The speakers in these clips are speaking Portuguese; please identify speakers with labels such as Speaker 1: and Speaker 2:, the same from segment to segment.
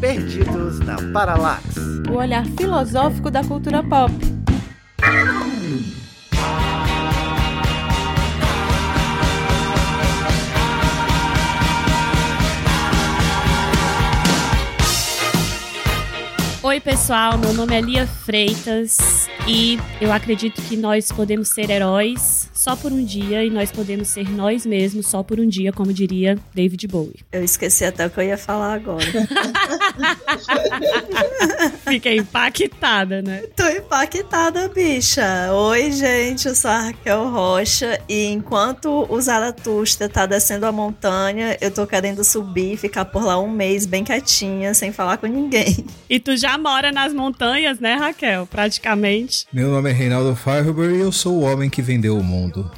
Speaker 1: Perdidos na Paralax.
Speaker 2: O olhar filosófico da cultura pop. Oi, pessoal. Meu nome é Lia Freitas e eu acredito que nós podemos ser heróis só por um dia e nós podemos ser nós mesmos só por um dia, como diria David Bowie.
Speaker 3: Eu esqueci até o que eu ia falar agora.
Speaker 2: Fiquei impactada, né?
Speaker 3: Tô impactada, bicha. Oi, gente, eu sou a Raquel Rocha e enquanto o Zaratusta tá descendo a montanha, eu tô querendo subir e ficar por lá um mês bem quietinha, sem falar com ninguém.
Speaker 2: E tu já mora nas montanhas, né, Raquel? Praticamente.
Speaker 4: Meu nome é Reinaldo Fireberry e eu sou o homem que vendeu o mundo.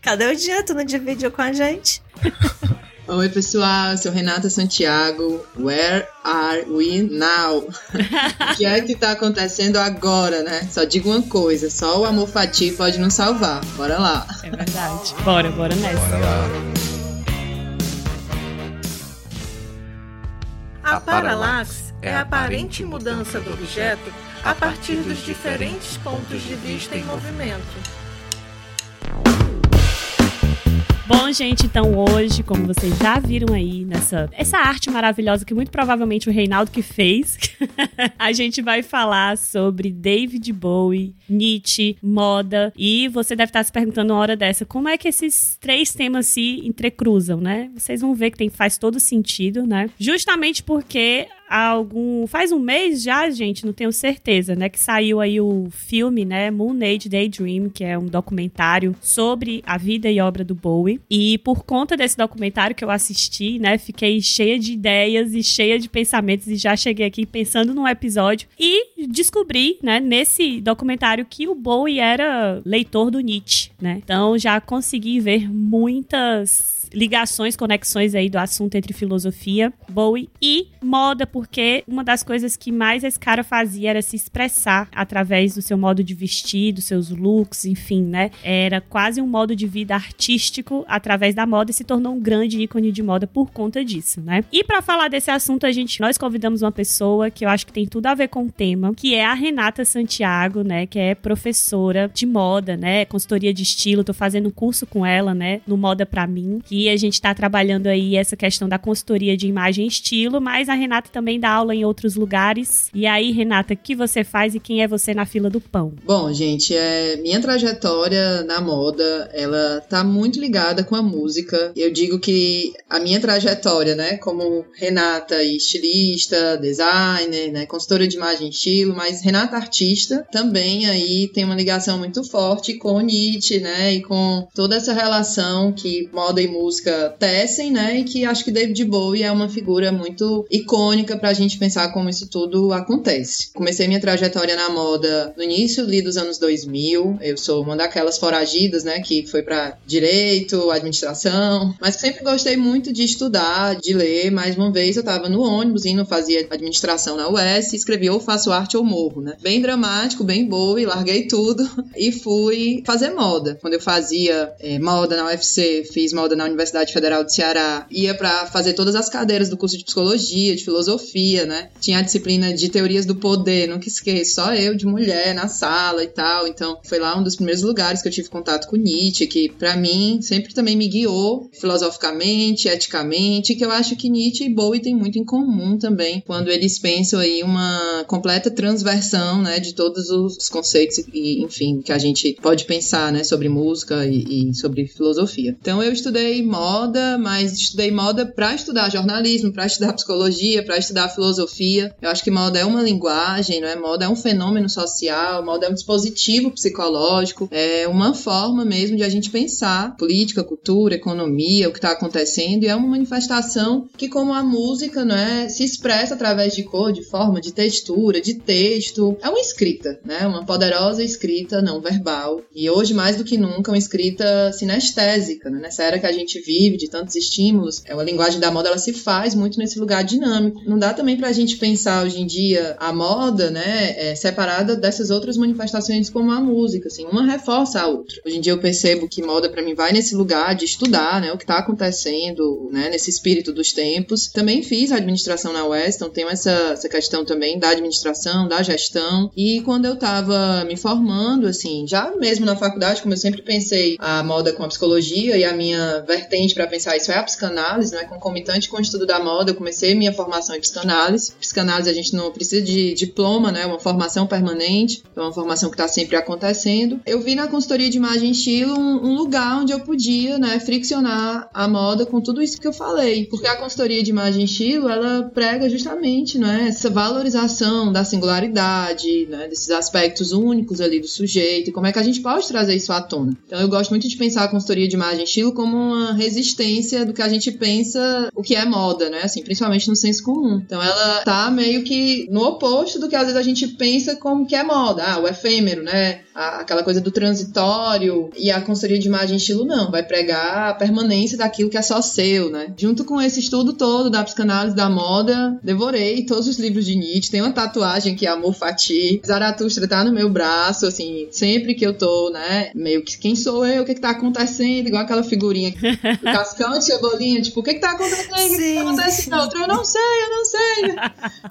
Speaker 3: Cadê o dia? Tu não dividiu com a gente?
Speaker 5: Oi, pessoal, eu sou Renata Santiago. Where are we now? o que é que tá acontecendo agora, né? Só digo uma coisa: só o amor fati pode nos salvar. Bora lá.
Speaker 2: É verdade. Bora, bora nessa.
Speaker 4: Bora lá.
Speaker 1: A paralaxe é a aparente mudança do objeto a partir dos diferentes pontos de vista em movimento.
Speaker 2: Bom, gente, então hoje, como vocês já viram aí nessa essa arte maravilhosa que muito provavelmente o Reinaldo que fez, a gente vai falar sobre David Bowie, Nietzsche, moda e você deve estar se perguntando uma hora dessa, como é que esses três temas se entrecruzam, né? Vocês vão ver que tem, faz todo sentido, né? Justamente porque há algum. Faz um mês já, gente, não tenho certeza, né? Que saiu aí o filme, né? Moon Age Daydream, que é um documentário sobre a vida e obra do Bowie. E por conta desse documentário que eu assisti, né? Fiquei cheia de ideias e cheia de pensamentos e já cheguei aqui pensando num episódio e descobri, né, nesse documentário que o Bowie era leitor do Nietzsche, né? Então já consegui ver muitas ligações, conexões aí do assunto entre filosofia, Bowie e moda, porque uma das coisas que mais esse cara fazia era se expressar através do seu modo de vestir, dos seus looks, enfim, né? Era quase um modo de vida artístico através da moda e se tornou um grande ícone de moda por conta disso, né? E para falar desse assunto, a gente nós convidamos uma pessoa que eu acho que tem tudo a ver com o tema, que é a Renata Santiago, né, que é professora de moda, né, consultoria de estilo, tô fazendo um curso com ela, né, no Moda para mim, que a gente está trabalhando aí essa questão da consultoria de imagem e estilo, mas a Renata também dá aula em outros lugares. E aí, Renata, o que você faz e quem é você na fila do pão?
Speaker 5: Bom, gente, é, minha trajetória na moda, ela tá muito ligada com a música. Eu digo que a minha trajetória, né, como Renata estilista, designer, né, consultora de imagem e estilo, mas Renata artista, também aí tem uma ligação muito forte com Nietzsche, né, e com toda essa relação que moda e música tecem, né, e que acho que David Bowie é uma figura muito icônica pra gente pensar como isso tudo acontece. Comecei minha trajetória na moda no início ali dos anos 2000, eu sou uma daquelas foragidas, né, que foi para direito, administração, mas sempre gostei muito de estudar, de ler. Mais uma vez eu tava no ônibus indo fazia administração na UES e escrevi ou faço arte ou morro, né? Bem dramático, bem boa e larguei tudo e fui fazer moda. Quando eu fazia é, moda na UFC, fiz moda na Universidade Federal do Ceará, ia para fazer todas as cadeiras do curso de psicologia, de filosofia, né? Tinha a disciplina de teorias do poder, nunca esqueço, só eu de mulher na sala e tal. Então, foi lá um dos primeiros lugares que eu tive contato com Nietzsche, que para mim sempre também me guiou filosoficamente, eticamente, que eu acho que Nietzsche e Bowie têm muito em comum também, quando eles pensam aí uma completa transversão, né, de todos os conceitos e, enfim, que a gente pode pensar, né, sobre música e, e sobre filosofia. Então, eu estudei moda, mas estudei moda para estudar jornalismo, para estudar psicologia, para estudar filosofia. Eu acho que moda é uma linguagem, não é? Moda é um fenômeno social, moda é um dispositivo psicológico, é uma forma mesmo de a gente pensar política, cultura, economia, o que está acontecendo, e é uma manifestação que, como a música, não é, se expressa através de cor, de forma, de textura, de texto. É uma escrita, né? Uma poderosa escrita não verbal. E hoje, mais do que nunca, uma escrita sinestésica, né? Nessa era que a gente gente vive, de tantos estímulos, é, a linguagem da moda ela se faz muito nesse lugar dinâmico. Não dá também pra gente pensar hoje em dia a moda, né, é, separada dessas outras manifestações como a música, assim, uma reforça a outra. Hoje em dia eu percebo que moda para mim vai nesse lugar de estudar, né, o que tá acontecendo, né, nesse espírito dos tempos. Também fiz administração na Weston, tenho essa, essa questão também da administração, da gestão. E quando eu tava me formando, assim, já mesmo na faculdade, como eu sempre pensei a moda com a psicologia e a minha vertente para pensar isso é a psicanálise, né, concomitante com o estudo da moda, eu comecei minha formação em psicanálise. Psicanálise a gente não precisa de diploma, né, uma formação permanente, é uma formação que está sempre acontecendo. Eu vi na consultoria de imagem e estilo um, um lugar onde eu podia, né, friccionar a moda com tudo isso que eu falei, porque a consultoria de imagem e estilo, ela prega justamente, né, essa valorização da singularidade, né, desses aspectos únicos ali do sujeito e como é que a gente pode trazer isso à tona. Então eu gosto muito de pensar a consultoria de imagem e estilo como uma resistência do que a gente pensa o que é moda, né, assim, principalmente no senso comum. Então ela tá meio que no oposto do que às vezes a gente pensa como que é moda, ah, o efêmero, né, aquela coisa do transitório e a consultoria de imagem e estilo não, vai pregar a permanência daquilo que é só seu, né? Junto com esse estudo todo da psicanálise da moda, devorei todos os livros de Nietzsche, tem uma tatuagem que é Amor Fati, Zaratustra tá no meu braço, assim, sempre que eu tô, né, meio que quem sou eu, o que que tá acontecendo, igual aquela figurinha. Cascão de Cebolinha, tipo, o que que tá acontecendo, o que que tá acontecendo, outro, eu não sei, eu não sei.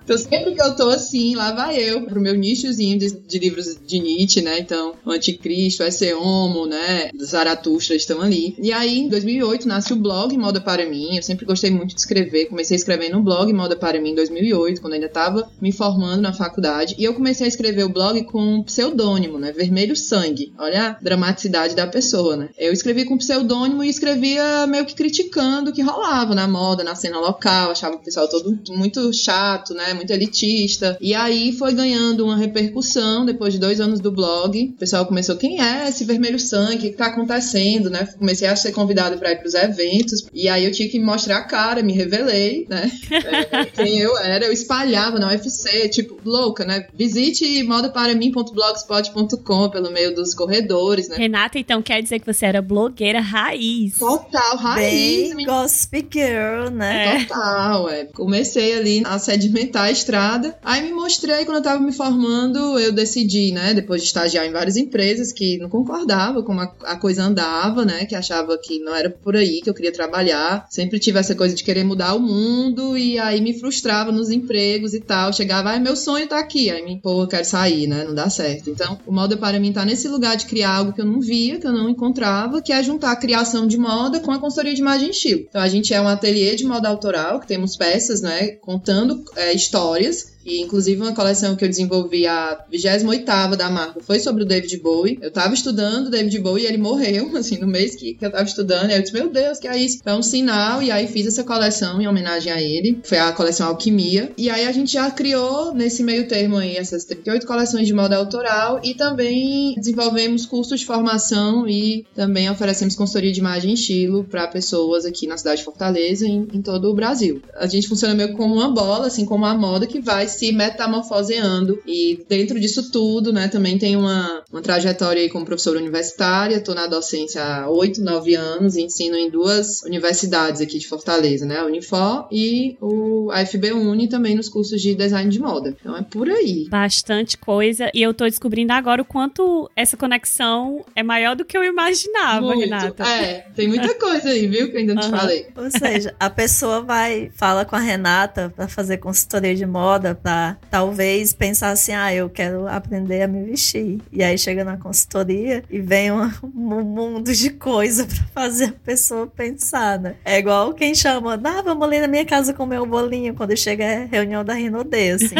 Speaker 5: Então sempre que eu tô assim, lá vai eu. Pro meu nichozinho de, de livros de Nietzsche, né, então, o Anticristo, Esse Homo, né, Zaratustra estão ali. E aí, em 2008, nasce o blog Moda Para Mim, eu sempre gostei muito de escrever, comecei a escrever no blog Moda Para Mim em 2008, quando ainda estava me formando na faculdade, e eu comecei a escrever o blog com um pseudônimo, né, Vermelho Sangue. Olha a dramaticidade da pessoa, né. Eu escrevi com pseudônimo e escrevia meio que criticando o que rolava na moda, na cena local, achava o pessoal todo muito chato, né, muito elitista. E aí foi ganhando uma repercussão depois de dois anos do blog, o pessoal começou, quem é esse vermelho sangue? O que tá acontecendo, né? Comecei a ser convidado para ir pros eventos. E aí eu tinha que mostrar a cara, me revelei, né? É, quem eu era, eu espalhava na UFC, tipo, louca, né? Visite modaparamim.blogspot.com pelo meio dos corredores, né?
Speaker 2: Renata, então quer dizer que você era blogueira raiz.
Speaker 5: Total, raiz.
Speaker 3: Bem gossip girl, né?
Speaker 5: É. Total, é. Comecei ali a sedimentar a estrada. Aí me mostrei, quando eu tava me formando, eu decidi, né? Depois de estagiar em várias empresas que não concordava com a, a coisa andava, né? Que achava que não era por aí que eu queria trabalhar. Sempre tive essa coisa de querer mudar o mundo e aí me frustrava nos empregos e tal. Chegava, ai, meu sonho tá aqui. Aí me, pô, eu quero sair, né? Não dá certo. Então, o moda para mim tá nesse lugar de criar algo que eu não via, que eu não encontrava, que é juntar a criação de moda com a consultoria de imagem estilo. Então, a gente é um ateliê de moda autoral, que temos peças, né? Contando é, histórias inclusive uma coleção que eu desenvolvi a 28ª da marca foi sobre o David Bowie. Eu tava estudando o David Bowie e ele morreu, assim, no mês que, que eu tava estudando. E eu disse, meu Deus, que é isso? Então, um sinal. E aí fiz essa coleção em homenagem a ele. Foi a coleção Alquimia. E aí a gente já criou, nesse meio termo aí, essas 38 coleções de moda autoral e também desenvolvemos cursos de formação e também oferecemos consultoria de imagem e estilo para pessoas aqui na cidade de Fortaleza e em, em todo o Brasil. A gente funciona meio como uma bola, assim como a moda que vai se metamorfoseando. E dentro disso tudo, né, também tem uma, uma trajetória aí como professora universitária. Estou na docência há oito, nove anos e ensino em duas universidades aqui de Fortaleza, né? A Unifor e o AFB Uni também nos cursos de design de moda. Então é por aí.
Speaker 2: Bastante coisa. E eu tô descobrindo agora o quanto essa conexão é maior do que eu imaginava,
Speaker 5: Muito.
Speaker 2: Renata.
Speaker 5: É, tem muita coisa aí, viu? Que eu ainda não te
Speaker 2: Aham.
Speaker 5: falei.
Speaker 3: Ou seja, a pessoa vai, fala com a Renata pra fazer consultoria de moda, pra talvez pensar assim, ah, eu quero aprender a me vestir. E aí chega na consultoria e vem um, um mundo de coisa pra fazer a pessoa pensar, né? É igual quem chama, ah, vamos ali na minha casa comer um bolinho, quando chega é reunião da Rinodê, assim.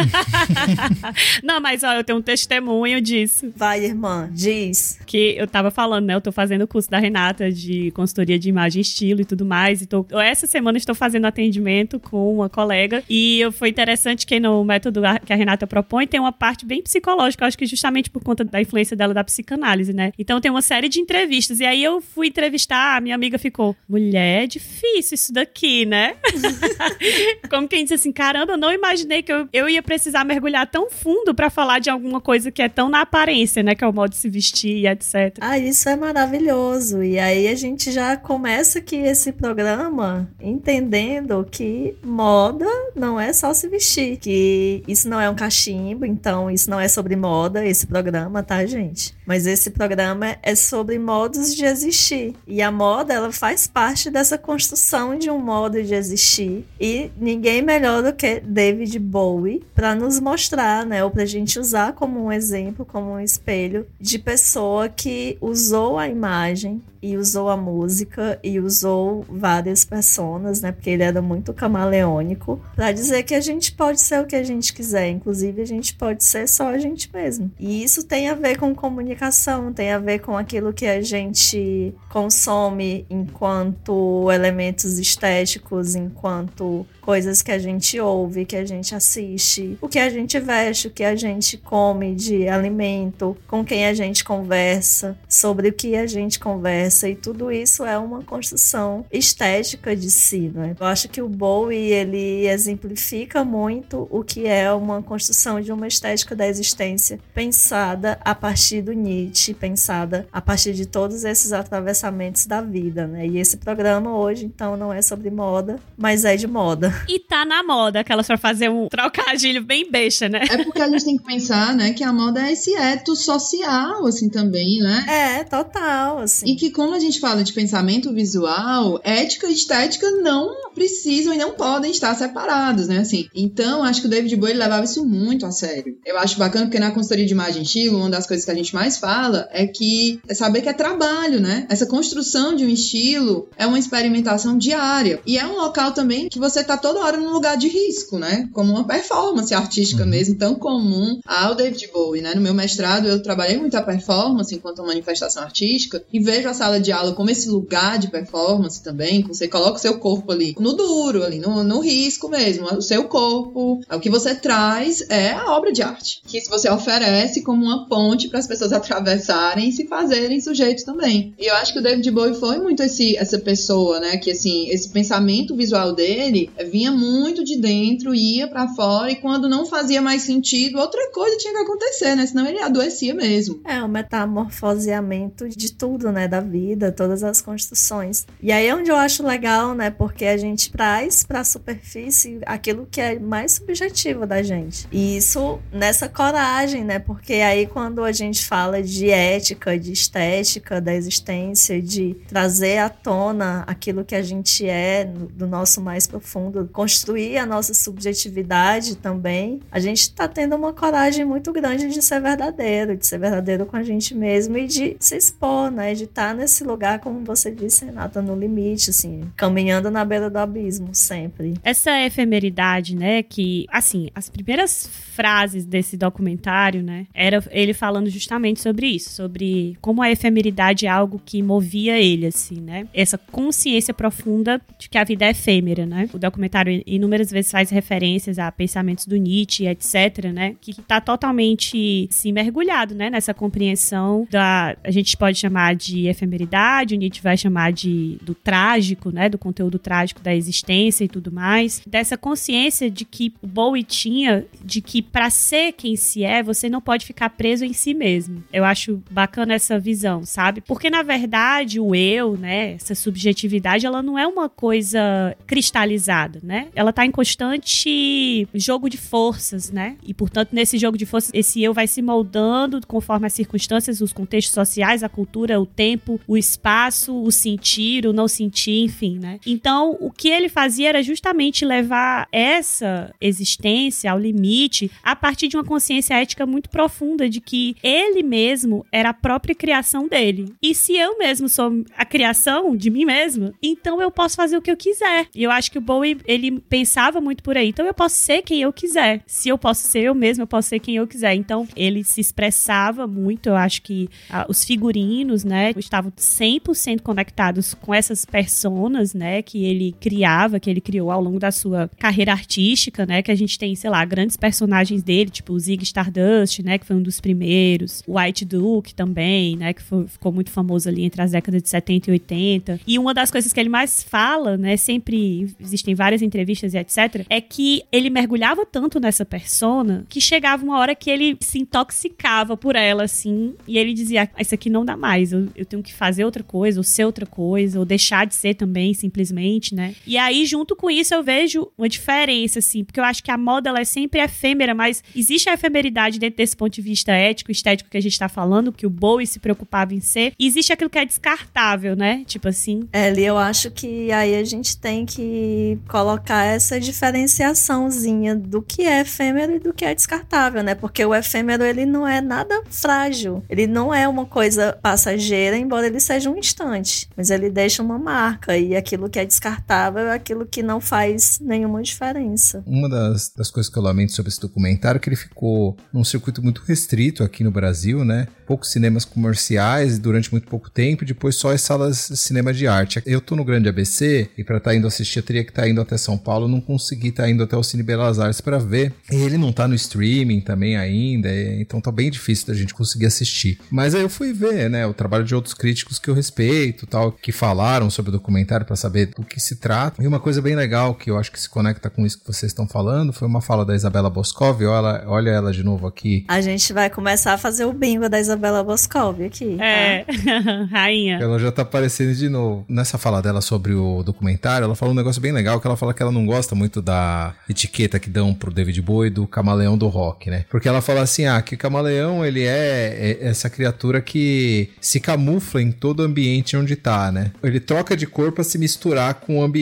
Speaker 2: Não, mas ó, eu tenho um testemunho disso.
Speaker 3: Vai, irmã, diz.
Speaker 2: Que eu tava falando, né? Eu tô fazendo o curso da Renata de consultoria de imagem e estilo e tudo mais. E tô, essa semana estou fazendo atendimento com uma colega. E foi interessante que no método que a Renata propõe, tem uma parte bem psicológica, acho que justamente por conta da influência dela da psicanálise, né? Então tem uma série de entrevistas. E aí eu fui entrevistar, a minha amiga ficou, mulher, é difícil isso daqui, né? Como quem disse assim, caramba, eu não imaginei que eu, eu ia precisar mergulhar tão fundo para falar de alguma coisa que é tão na aparência, né? Que é o modo de se vestir e etc.
Speaker 3: Ah, isso é maravilhoso. E aí a gente já começa aqui esse programa entendendo que moda não é só se vestir, que isso não é um cachimbo, então isso não é sobre moda, esse programa, tá, gente? Mas esse programa é sobre modos de existir. E a moda, ela faz parte dessa construção de um modo de existir. E ninguém melhor do que David Bowie para nos mostrar, né? Ou pra gente usar como um exemplo, como um espelho de pessoa que usou a imagem e usou a música e usou várias personas, né? Porque ele era muito camaleônico, para dizer que a gente pode ser o que a gente quiser, inclusive a gente pode ser só a gente mesmo. E isso tem a ver com comunicação, tem a ver com aquilo que a gente consome enquanto elementos estéticos, enquanto coisas que a gente ouve, que a gente assiste, o que a gente veste, o que a gente come de alimento, com quem a gente conversa, sobre o que a gente conversa e tudo isso é uma construção estética de si, né? Eu acho que o Bowie ele exemplifica muito o que é uma construção de uma estética da existência pensada a partir do Nietzsche, pensada a partir de todos esses atravessamentos da vida, né? E esse programa hoje então não é sobre moda, mas é de moda.
Speaker 2: E tá na moda, aquelas pra fazer um trocadilho bem beixa, né?
Speaker 5: É porque a gente tem que pensar, né, que a moda é esse eto social, assim, também, né?
Speaker 3: É, total, assim.
Speaker 5: E que como a gente fala de pensamento visual, ética e estética não precisam e não podem estar separados, né, assim. Então, acho que o David Bowie levava isso muito a sério. Eu acho bacana porque na consultoria de imagem estilo, uma das coisas que a gente mais fala é que é saber que é trabalho, né? Essa construção de um estilo é uma experimentação diária. E é um local também que você tá toda hora num lugar de risco, né? Como uma performance artística uhum. mesmo, tão comum ao David Bowie, né? No meu mestrado eu trabalhei muito a performance enquanto manifestação artística e vejo a sala de aula como esse lugar de performance também, que você coloca o seu corpo ali no duro, ali no, no risco mesmo, o seu corpo, o que você traz é a obra de arte, que você oferece como uma ponte para as pessoas atravessarem e se fazerem sujeitos também. E eu acho que o David Bowie foi muito esse, essa pessoa, né? Que assim, esse pensamento visual dele vinha muito de dentro, ia para fora e quando não fazia mais sentido, outra coisa tinha que acontecer, né? Senão ele adoecia mesmo.
Speaker 3: É, o metamorfoseamento de tudo, né? Da vida, todas as construções. E aí é onde eu acho legal, né? Porque a gente traz para a superfície aquilo que é mais subjetivo da gente. E isso nessa coragem, né? Porque aí quando a gente fala de ética, de estética da existência, de trazer à tona aquilo que a gente é do nosso mais profundo construir a nossa subjetividade também, a gente está tendo uma coragem muito grande de ser verdadeiro, de ser verdadeiro com a gente mesmo e de se expor, né? De estar tá nesse lugar, como você disse, Renata, no limite, assim, caminhando na beira abismo sempre.
Speaker 2: Essa efemeridade, né? Que, assim, as primeiras frases desse documentário, né? Era ele falando justamente sobre isso, sobre como a efemeridade é algo que movia ele, assim, né? Essa consciência profunda de que a vida é efêmera, né? O documentário inúmeras vezes faz referências a pensamentos do Nietzsche, etc, né? Que está totalmente, assim, mergulhado, né? Nessa compreensão da... A gente pode chamar de efemeridade, o Nietzsche vai chamar de do trágico, né? Do conteúdo trágico da existência e tudo mais. Dessa consciência de que o Bowie tinha de que para ser quem se é, você não pode ficar preso em si mesmo. Eu acho bacana essa visão, sabe? Porque na verdade o eu, né, essa subjetividade, ela não é uma coisa cristalizada, né? Ela tá em constante jogo de forças, né? E portanto, nesse jogo de forças, esse eu vai se moldando conforme as circunstâncias, os contextos sociais, a cultura, o tempo, o espaço, o sentir, o não sentir, enfim, né? Então, o que ele fazia era justamente levar essa existência ao limite a partir de uma consciência ética muito profunda de que ele mesmo era a própria criação dele. E se eu mesmo sou a criação de mim mesmo, então eu posso fazer o que eu quiser. E eu acho que o Bowie, ele pensava muito por aí. Então eu posso ser quem eu quiser. Se eu posso ser eu mesmo, eu posso ser quem eu quiser. Então ele se expressava muito. Eu acho que ah, os figurinos, né, estavam 100% conectados com essas personas, né, que ele criou criava, que ele criou ao longo da sua carreira artística, né? Que a gente tem, sei lá, grandes personagens dele, tipo o Zig Stardust, né? Que foi um dos primeiros. O White Duke também, né? Que foi, ficou muito famoso ali entre as décadas de 70 e 80. E uma das coisas que ele mais fala, né? Sempre existem várias entrevistas e etc. É que ele mergulhava tanto nessa persona que chegava uma hora que ele se intoxicava por ela, assim. E ele dizia: ah, Isso aqui não dá mais. Eu, eu tenho que fazer outra coisa, ou ser outra coisa, ou deixar de ser também, simplesmente, né? E aí, junto com isso, eu vejo uma diferença, assim, porque eu acho que a moda ela é sempre efêmera, mas existe a efemeridade dentro desse ponto de vista ético, estético que a gente tá falando, que o Bowie se preocupava em ser. E existe aquilo que é descartável, né? Tipo assim.
Speaker 3: Ellie, eu acho que aí a gente tem que colocar essa diferenciaçãozinha do que é efêmero e do que é descartável, né? Porque o efêmero, ele não é nada frágil. Ele não é uma coisa passageira, embora ele seja um instante. Mas ele deixa uma marca. E aquilo que é descartável é aquilo que não faz nenhuma diferença.
Speaker 4: Uma das, das coisas que eu lamento sobre esse documentário é que ele ficou num circuito muito restrito aqui no Brasil, né? Poucos cinemas comerciais durante muito pouco tempo, depois só as salas de cinema de arte. Eu tô no Grande ABC e para estar tá indo assistir eu teria que estar tá indo até São Paulo, não consegui estar tá indo até o Cine Belas Artes para ver. E ele não tá no streaming também ainda, então tá bem difícil da gente conseguir assistir. Mas aí eu fui ver, né, o trabalho de outros críticos que eu respeito, tal, que falaram sobre o documentário para saber do que se trata. E uma coisa bem legal que eu acho que se conecta com isso que vocês estão falando foi uma fala da Isabela Boscov, olha, olha ela de novo aqui.
Speaker 3: A gente vai começar a fazer o bingo da Isabela Boscov aqui.
Speaker 2: Tá? É, rainha.
Speaker 4: Ela já tá aparecendo de novo. Nessa fala dela sobre o documentário, ela falou um negócio bem legal, que ela fala que ela não gosta muito da etiqueta que dão pro David Bowie do camaleão do rock, né? Porque ela fala assim, ah, que o camaleão, ele é, é essa criatura que se camufla em todo o ambiente onde tá, né? Ele troca de cor pra se misturar com o ambiente.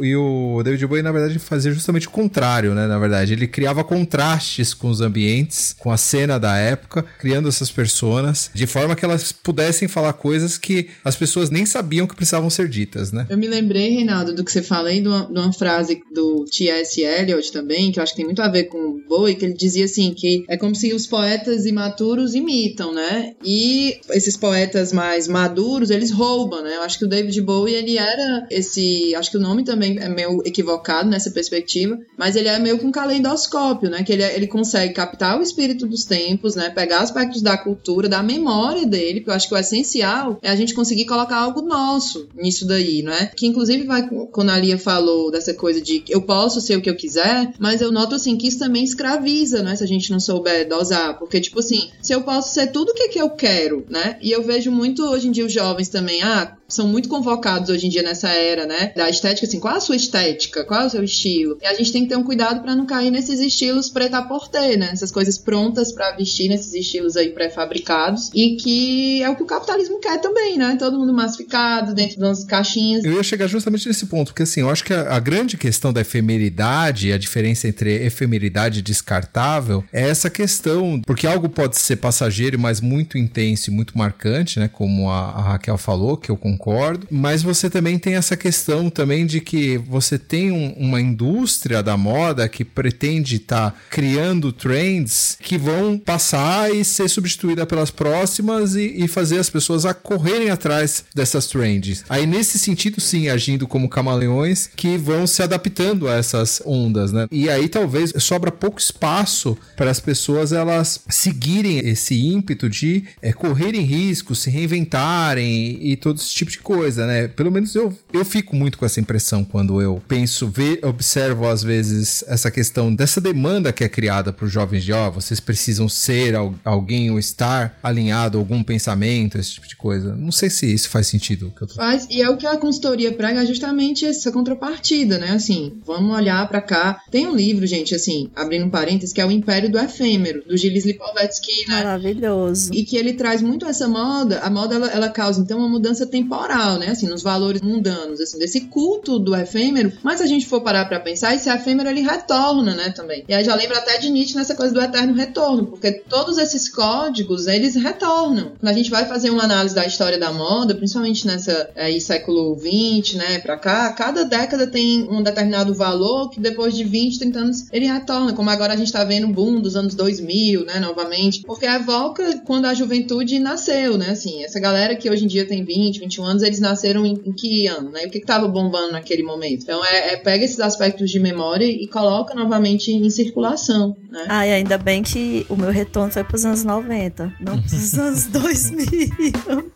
Speaker 4: E o David Bowie, na verdade, fazia justamente o contrário, né? Na verdade, ele criava contrastes com os ambientes, com a cena da época, criando essas personas, de forma que elas pudessem falar coisas que as pessoas nem sabiam que precisavam ser ditas, né?
Speaker 5: Eu me lembrei, Reinaldo, do que você fala aí, de uma, de uma frase do T.S. Eliot também, que eu acho que tem muito a ver com o Bowie, que ele dizia assim, que é como se os poetas imaturos imitam, né? E esses poetas mais maduros, eles roubam, né? Eu acho que o David Bowie, ele era esse, acho que o nome também é meio equivocado nessa perspectiva, mas ele é meio com um caleidoscópio, né? Que ele, ele consegue captar o espírito dos tempos, né? Pegar aspectos da cultura, da memória dele, porque eu acho que o essencial é a gente conseguir colocar algo nosso nisso daí, né? Que inclusive vai quando a Lia falou dessa coisa de eu posso ser o que eu quiser, mas eu noto assim que isso também escraviza, né? Se a gente não souber dosar, porque tipo assim, se eu posso ser tudo o que, que eu quero, né? E eu vejo muito hoje em dia os jovens também, ah, são muito convocados hoje em dia nessa era, né? Da estética, assim, qual a sua estética? Qual é o seu estilo? E a gente tem que ter um cuidado para não cair nesses estilos preta por ter, né? Essas coisas prontas para vestir nesses estilos aí pré-fabricados e que é o que o capitalismo quer também, né? Todo mundo massificado dentro das caixinhas.
Speaker 4: Eu ia chegar justamente nesse ponto, porque assim, eu acho que a, a grande questão da efemeridade, a diferença entre efemeridade e descartável, é essa questão, porque algo pode ser passageiro, mas muito intenso e muito marcante, né? Como a, a Raquel falou, que eu concordo concordo, mas você também tem essa questão também de que você tem um, uma indústria da moda que pretende estar tá criando trends que vão passar e ser substituída pelas próximas e, e fazer as pessoas a correrem atrás dessas trends. Aí nesse sentido, sim, agindo como camaleões que vão se adaptando a essas ondas, né? E aí talvez sobra pouco espaço para as pessoas elas seguirem esse ímpeto de é, correrem riscos, se reinventarem e todo esse tipo de coisa, né? Pelo menos eu, eu fico muito com essa impressão quando eu penso, ver, observo às vezes essa questão dessa demanda que é criada para os jovens de, ó, oh, vocês precisam ser alguém ou estar alinhado a algum pensamento, esse tipo de coisa. Não sei se isso faz sentido.
Speaker 5: Que tô... Faz, e é o que a consultoria prega justamente essa contrapartida, né? Assim, vamos olhar para cá. Tem um livro, gente, assim, abrindo um parênteses, que é o Império do Efêmero, do Gilles Lipovetsky,
Speaker 3: né? Maravilhoso.
Speaker 5: E que ele traz muito essa moda, a moda ela, ela causa então uma mudança temporal moral, né? Assim, nos valores mundanos, assim, desse culto do efêmero. Mas se a gente for parar para pensar, esse efêmero ele retorna, né, também. E aí já lembra até de Nietzsche nessa coisa do eterno retorno, porque todos esses códigos, eles retornam. Quando a gente vai fazer uma análise da história da moda, principalmente nessa aí século 20, né, para cá, cada década tem um determinado valor que depois de 20, 30 anos ele retorna, como agora a gente tá vendo o boom dos anos 2000, né, novamente, porque evoca quando a juventude nasceu, né, assim, essa galera que hoje em dia tem 20, 21 21 anos, eles nasceram em, em que ano, né? O que estava bombando naquele momento? Então, é, é, pega esses aspectos de memória e coloca novamente em circulação, né?
Speaker 3: Ah, e ainda bem que o meu retorno foi para os anos 90, não para os anos 2000.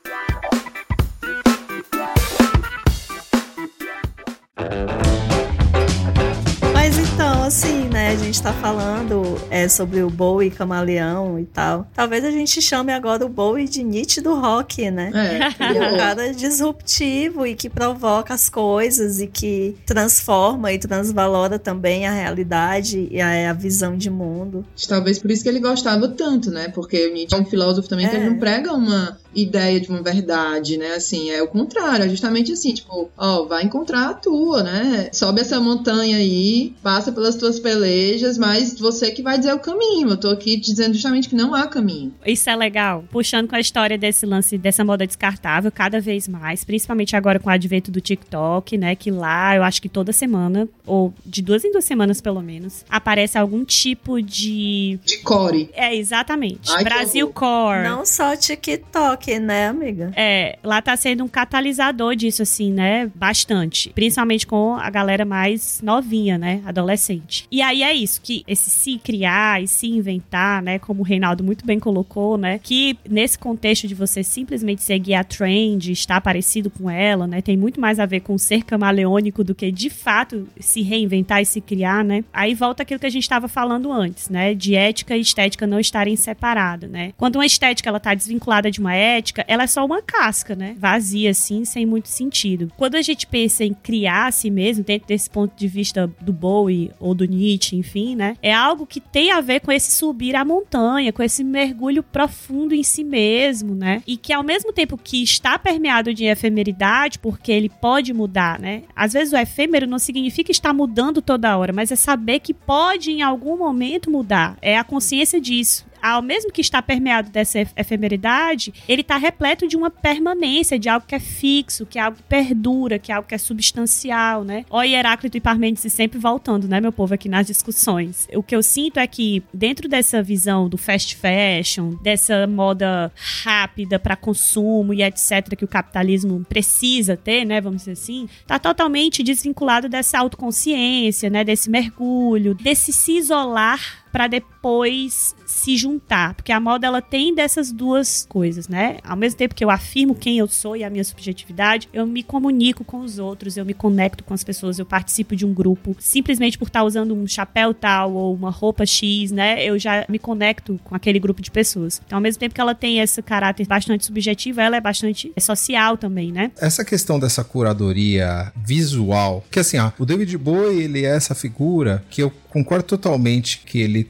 Speaker 3: Né? A gente tá falando é, sobre o Bowie camaleão e tal. Talvez a gente chame agora o Bowie de Nietzsche do rock, né? É. Ele é um cara disruptivo e que provoca as coisas e que transforma e transvalora também a realidade e a, a visão de mundo.
Speaker 5: Talvez por isso que ele gostava tanto, né? Porque o Nietzsche é um filósofo também é. que ele não prega uma ideia de uma verdade, né? Assim, é o contrário, é justamente assim, tipo, ó, vai encontrar a tua, né? Sobe essa montanha aí, passa pelas tuas pelejas, mas você que vai dizer o caminho. Eu tô aqui dizendo justamente que não há caminho.
Speaker 2: Isso é legal. Puxando com a história desse lance, dessa moda descartável, cada vez mais, principalmente agora com o advento do TikTok, né? Que lá, eu acho que toda semana, ou de duas em duas semanas pelo menos, aparece algum tipo de.
Speaker 5: De core.
Speaker 2: É, exatamente. Ai, Brasil Core.
Speaker 3: Não só TikTok né, amiga?
Speaker 2: É, lá tá sendo um catalisador disso, assim, né? Bastante. Principalmente com a galera mais novinha, né? Adolescente. E aí é isso, que esse se criar e se inventar, né? Como o Reinaldo muito bem colocou, né? Que nesse contexto de você simplesmente seguir a trend, estar parecido com ela, né? Tem muito mais a ver com ser camaleônico do que de fato se reinventar e se criar, né? Aí volta aquilo que a gente estava falando antes, né? De ética e estética não estarem separadas, né? Quando uma estética ela tá desvinculada de uma ética, ela é só uma casca, né? Vazia, assim, sem muito sentido. Quando a gente pensa em criar a si mesmo, dentro desse ponto de vista do Bowie ou do Nietzsche, enfim, né? É algo que tem a ver com esse subir a montanha, com esse mergulho profundo em si mesmo, né? E que ao mesmo tempo que está permeado de efemeridade, porque ele pode mudar, né? Às vezes o efêmero não significa estar mudando toda hora, mas é saber que pode em algum momento mudar. É a consciência disso ao mesmo que está permeado dessa efemeridade, ele está repleto de uma permanência, de algo que é fixo, que é algo que perdura, que é algo que é substancial, né? Ó, Heráclito e Parmênides sempre voltando, né, meu povo, aqui nas discussões. O que eu sinto é que, dentro dessa visão do fast fashion, dessa moda rápida para consumo e etc., que o capitalismo precisa ter, né, vamos dizer assim, tá totalmente desvinculado dessa autoconsciência, né, desse mergulho, desse se isolar para depois se juntar, porque a moda ela tem dessas duas coisas, né? Ao mesmo tempo que eu afirmo quem eu sou e a minha subjetividade, eu me comunico com os outros, eu me conecto com as pessoas, eu participo de um grupo, simplesmente por estar usando um chapéu tal ou uma roupa X, né? Eu já me conecto com aquele grupo de pessoas. Então, ao mesmo tempo que ela tem esse caráter bastante subjetivo, ela é bastante social também, né?
Speaker 4: Essa questão dessa curadoria visual, que assim, ó, o David Bowie, ele é essa figura que eu concordo totalmente que ele,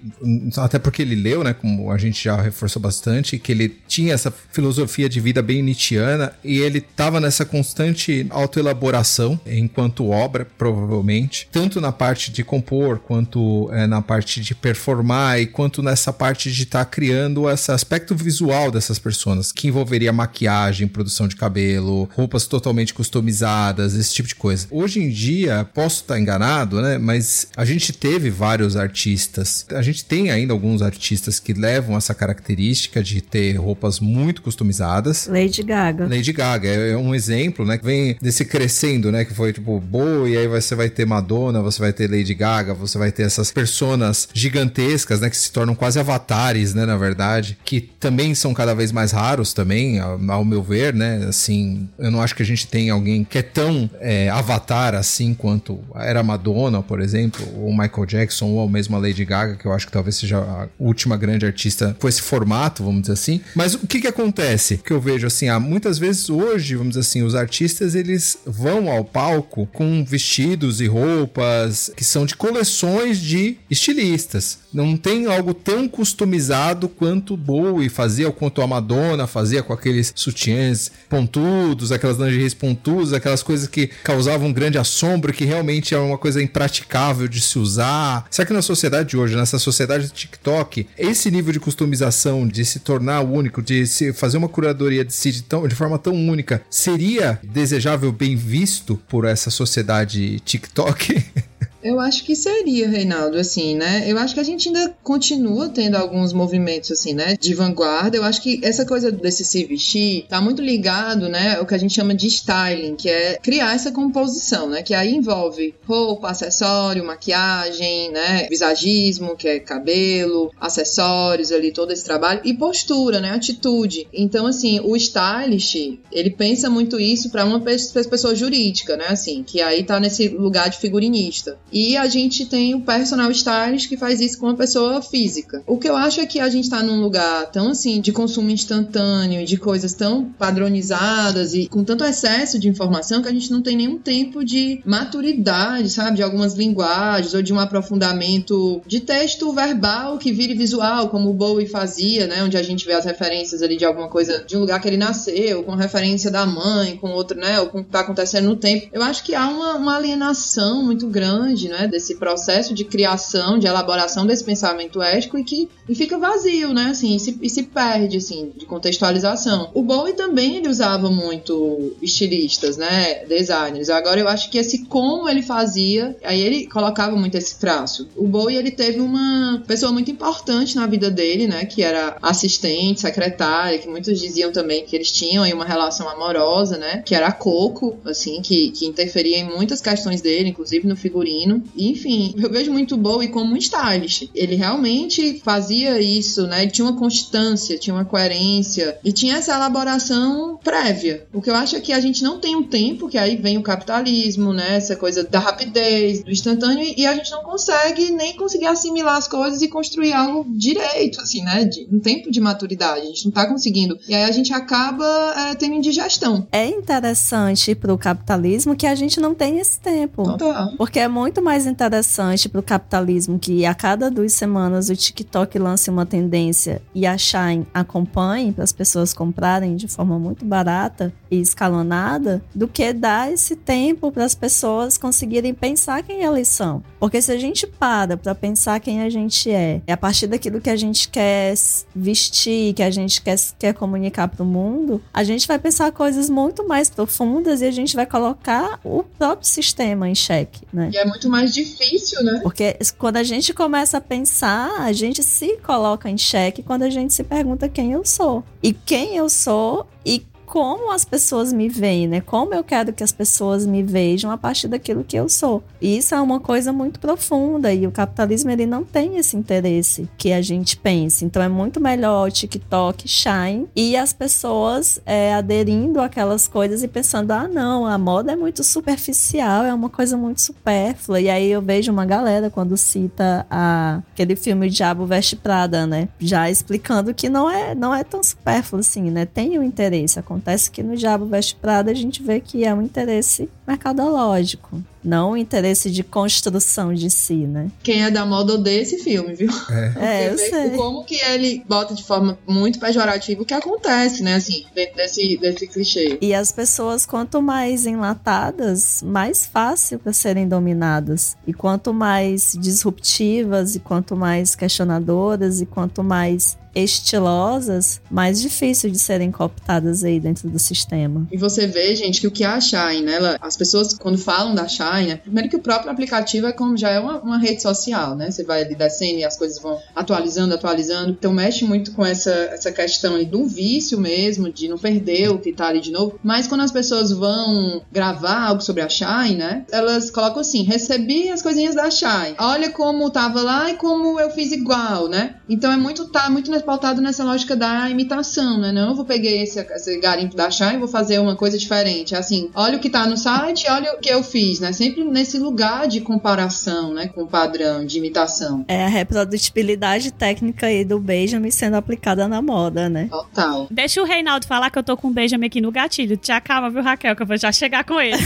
Speaker 4: até porque ele leu, né, como a gente já reforçou bastante, que ele tinha essa filosofia de vida bem nietzschiana e ele estava nessa constante autoelaboração enquanto obra, provavelmente, tanto na parte de compor, quanto é, na parte de performar e quanto nessa parte de estar tá criando esse aspecto visual dessas pessoas, que envolveria maquiagem, produção de cabelo, roupas totalmente customizadas, esse tipo de coisa. Hoje em dia, posso estar enganado, né, mas a gente teve vários artistas. A gente tem ainda alguns artistas que levam essa característica de ter roupas muito customizadas.
Speaker 3: Lady Gaga.
Speaker 4: Lady Gaga é um exemplo, né? Que vem desse crescendo, né? Que foi tipo boa, e aí você vai ter Madonna, você vai ter Lady Gaga, você vai ter essas personas gigantescas, né? Que se tornam quase avatares, né? Na verdade, que também são cada vez mais raros também, ao, meu ver, né? Assim, eu não acho que a gente tem alguém que é tão é, avatar assim quanto era Madonna, por exemplo, ou Michael Jackson Jackson ou mesmo a Lady Gaga, que eu acho que talvez seja a última grande artista com esse formato, vamos dizer assim. Mas o que que acontece? Que eu vejo assim, há muitas vezes hoje, vamos dizer assim, os artistas eles vão ao palco com vestidos e roupas que são de coleções de estilistas. Não tem algo tão customizado quanto Bowie fazia, ou quanto a Madonna fazia com aqueles sutiãs pontudos, aquelas lingeries pontudas, aquelas coisas que causavam um grande assombro, que realmente é uma coisa impraticável de se usar Será que na sociedade de hoje, nessa sociedade do TikTok, esse nível de customização, de se tornar único, de se fazer uma curadoria de si tão, de forma tão única, seria desejável, bem visto por essa sociedade TikTok?
Speaker 5: Eu acho que seria, Reinaldo, assim, né? Eu acho que a gente ainda continua tendo alguns movimentos, assim, né, de vanguarda. Eu acho que essa coisa desse se vestir tá muito ligado, né, ao que a gente chama de styling, que é criar essa composição, né, que aí envolve roupa, acessório, maquiagem, né, visagismo, que é cabelo, acessórios ali, todo esse trabalho, e postura, né, atitude. Então, assim, o stylist, ele pensa muito isso para uma pessoa jurídica, né, assim, que aí tá nesse lugar de figurinista. E a gente tem o personal stylist que faz isso com uma pessoa física. O que eu acho é que a gente tá num lugar tão assim de consumo instantâneo, de coisas tão padronizadas e com tanto excesso de informação que a gente não tem nenhum tempo de maturidade, sabe, de algumas linguagens ou de um aprofundamento de texto verbal que vire visual, como o Bowie fazia, né, onde a gente vê as referências ali de alguma coisa de um lugar que ele nasceu, com referência da mãe, com outro, né, ou com o que tá acontecendo no tempo. Eu acho que há uma, uma alienação muito grande né, desse processo de criação, de elaboração desse pensamento ético e que e fica vazio, né, assim, e se, e se perde, assim, de contextualização. O Bowie também ele usava muito estilistas, né, designers. Agora eu acho que esse como ele fazia, aí ele colocava muito esse traço. O Bowie ele teve uma pessoa muito importante na vida dele, né, que era assistente, secretária, que muitos diziam também que eles tinham aí uma relação amorosa, né, que era a Coco, assim, que, que interferia em muitas questões dele, inclusive no figurino. Enfim, eu vejo muito Bowie como um stylist. Ele realmente fazia isso, né? Ele tinha uma constância, tinha uma coerência e tinha essa elaboração prévia. O que eu acho é que a gente não tem um tempo, que aí vem o capitalismo, né? Essa coisa da rapidez, do instantâneo, e a gente não consegue nem conseguir assimilar as coisas e construir algo direito, assim, né? De, um tempo de maturidade. A gente não tá conseguindo. E aí a gente acaba é, tendo indigestão.
Speaker 3: É interessante pro capitalismo que a gente não tem esse tempo.
Speaker 5: Total.
Speaker 3: Porque é muito mais interessante para o capitalismo que a cada duas semanas o TikTok lance uma tendência e a Shine acompanhe para as pessoas comprarem de forma muito barata e escalonada, do que dar esse tempo para as pessoas conseguirem pensar quem elas são. Porque se a gente para para pensar quem a gente é, é a partir daquilo que a gente quer vestir, que a gente quer, quer comunicar para o mundo, a gente vai pensar coisas muito mais profundas e a gente vai colocar o próprio sistema em xeque, né?
Speaker 5: E é muito mais difícil, né?
Speaker 3: Porque quando a gente começa a pensar, a gente se coloca em xeque quando a gente se pergunta quem eu sou. E quem eu sou e como as pessoas me veem, né? Como eu quero que as pessoas me vejam a partir daquilo que eu sou. E isso é uma coisa muito profunda e o capitalismo ele não tem esse interesse que a gente pense. Então é muito melhor o TikTok shine e as pessoas é, aderindo àquelas coisas e pensando: ah, não, a moda é muito superficial, é uma coisa muito supérflua. E aí eu vejo uma galera quando cita a, aquele filme Diabo Veste Prada, né? Já explicando que não é, não é tão supérfluo assim, né? Tem o um interesse, Acontece que no Diabo Veste Prada a gente vê que é um interesse mercadológico, não um interesse de construção de si, né?
Speaker 5: Quem é da moda odeia esse filme, viu?
Speaker 3: É, é eu sei.
Speaker 5: Como que ele bota de forma muito pejorativa o que acontece, né? Assim, dentro desse, desse clichê.
Speaker 3: E as pessoas, quanto mais enlatadas, mais fácil para serem dominadas. E quanto mais disruptivas, e quanto mais questionadoras, e quanto mais estilosas, mais difícil de serem cooptadas aí dentro do sistema.
Speaker 5: E você vê, gente, que o que é a Shine, né? Ela, as pessoas, quando falam da Shine, né, primeiro que o próprio aplicativo é como já é uma, uma, rede social, né? Você vai ali descendo e as coisas vão atualizando, atualizando. Então mexe muito com essa, essa questão do vício mesmo, de não perder o que tá ali de novo. Mas quando as pessoas vão gravar algo sobre a Shine, né? Elas colocam assim: recebi as coisinhas da Shine. Olha como tava lá e como eu fiz igual, né? Então é muito, tá muito pautado nessa lógica da imitação, né? Não, eu vou pegar esse, esse garimpo da Chá e vou fazer uma coisa diferente. É assim, olha o que tá no site, olha o que eu fiz, né? Sempre nesse lugar de comparação, né? Com o padrão, de imitação.
Speaker 3: É a reprodutibilidade técnica aí do Benjamin sendo aplicada na moda, né?
Speaker 5: Total.
Speaker 2: Deixa o Reinaldo falar que eu tô com o Benjamin aqui no gatilho. Te acalma, viu, Raquel? Que eu vou já chegar com ele.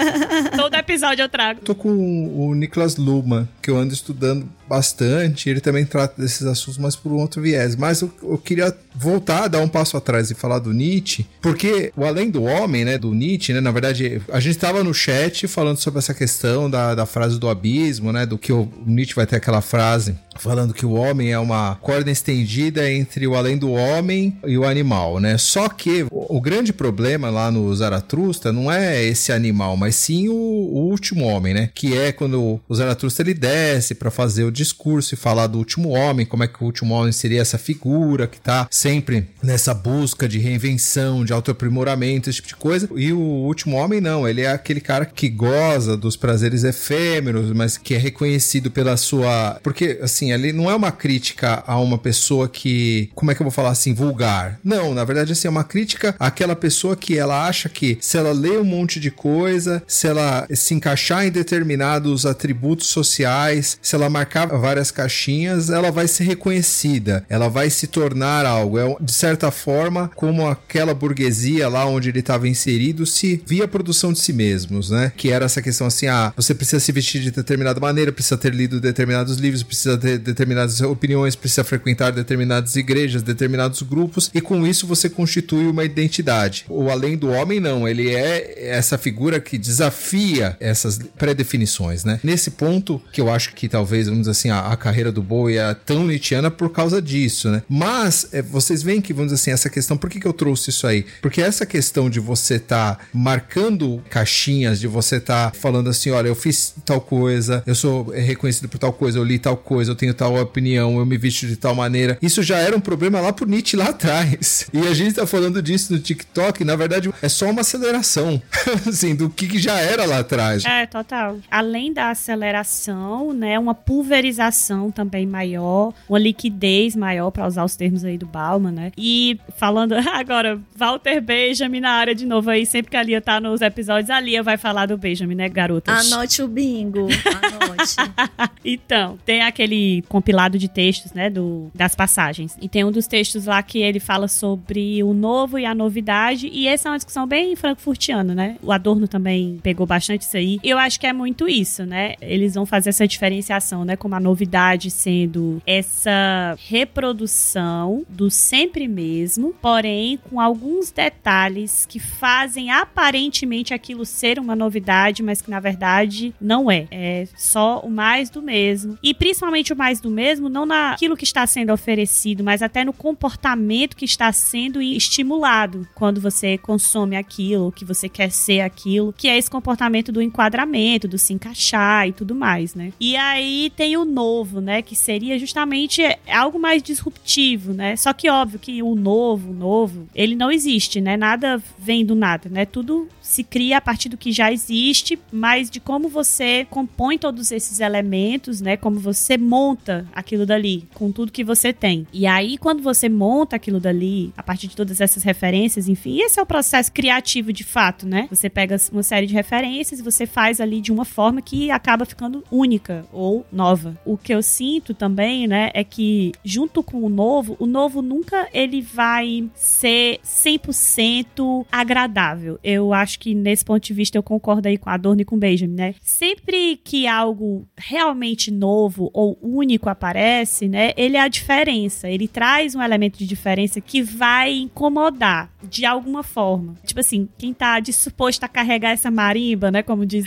Speaker 2: Todo episódio eu trago.
Speaker 4: Tô com o Niklas Luma, que eu ando estudando bastante. Ele também trata desses assuntos, mas por um outro viés. Mas eu, eu, queria voltar, dar um passo atrás e falar do Nietzsche, porque o Além do Homem, né, do Nietzsche, né, na verdade, a gente estava no chat falando sobre sobre essa questão da, da frase do abismo, né? Do que o Nietzsche vai ter aquela frase falando que o homem é uma corda estendida entre o além do homem e o animal, né? Só que o, o grande problema lá no Zaratrusta não é esse animal, mas sim o, o último homem, né? Que é quando o Zaratrusta ele desce para fazer o discurso e falar do último homem, como é que o último homem seria essa figura que tá sempre nessa busca de reinvenção, de autoaprimoramento, esse tipo de coisa. E o último homem não, ele é aquele cara que goza dos prazeres efêmeros, mas que é reconhecido pela sua, porque assim ali não é uma crítica a uma pessoa que, como é que eu vou falar assim, vulgar. Não, na verdade assim, é uma crítica àquela pessoa que ela acha que se ela lê um monte de coisa, se ela se encaixar em determinados atributos sociais, se ela marcar várias caixinhas, ela vai ser reconhecida, ela vai se tornar algo. É de certa forma como aquela burguesia lá onde ele estava inserido se via a produção de si mesmos, né? Que era essa questão assim, ah, você precisa se vestir de determinada maneira, precisa ter lido determinados livros, precisa ter determinadas opiniões, precisa frequentar determinadas igrejas, determinados grupos, e com isso você constitui uma identidade. O além do homem, não, ele é essa figura que desafia essas pré-definições, né? Nesse ponto, que eu acho que talvez, vamos dizer assim, a, a carreira do Bowie é tão Nietzscheana por causa disso, né? Mas, é, vocês veem que, vamos dizer assim, essa questão, por que, que eu trouxe isso aí? Porque essa questão de você estar tá marcando caixinhas, de você estar tá falando assim, olha, eu fiz tal coisa, eu sou reconhecido por tal coisa, eu li tal coisa, eu tenho tal opinião, eu me visto de tal maneira. Isso já era um problema lá pro Nietzsche lá atrás. E a gente tá falando disso no TikTok, na verdade é só uma aceleração, assim, do que, que já era lá atrás.
Speaker 2: É, total. Além da aceleração, né, uma pulverização também maior, uma liquidez maior, para usar os termos aí do Bauman, né? E falando agora, Walter Benjamin na área de novo aí, sempre que a Lia tá nos episódios, a Lia vai falar do Benjamin, né, garotas?
Speaker 3: Anote o bingo, anote.
Speaker 2: então, tem aquele compilado de textos, né, do, das passagens. E tem um dos textos lá que ele fala sobre o novo e a novidade, e essa é uma discussão bem frankfurtiana, né? O Adorno também pegou bastante isso aí. E eu acho que é muito isso, né? Eles vão fazer essa diferenciação, né, como a novidade sendo essa reprodução do sempre mesmo, porém com alguns detalhes que fazem aparentemente aquilo ser uma novidade, mas que na verdade não é. É só o mais do mesmo. E principalmente o mais do mesmo, não naquilo que está sendo oferecido, mas até no comportamento que está sendo estimulado quando você consome aquilo, que você quer ser aquilo, que é esse comportamento do enquadramento, do se encaixar e tudo mais, né? E aí tem o novo, né, que seria justamente algo mais disruptivo, né? Só que óbvio que o novo, o novo, ele não existe, né? Nada vem do nada, né? Tudo se cria a partir do que já existe, mas de como você compõe todos esses elementos, né? Como você monta aquilo dali com tudo que você tem. E aí, quando você monta aquilo dali, a partir de todas essas referências, enfim, esse é o processo criativo de fato, né? Você pega uma série de referências e você faz ali de uma forma que acaba ficando única ou nova. O que eu sinto também, né, é que junto com o novo, o novo nunca ele vai ser 100% agradável. Eu acho acho que nesse ponto de vista eu concordo aí com a Adorno e com o Benjamin, né? Sempre que algo realmente novo ou único aparece, né? Ele é a diferença. Ele traz um elemento de diferença que vai incomodar de alguma forma. Tipo assim, quem tá disposto a carregar essa marimba, né? Como diz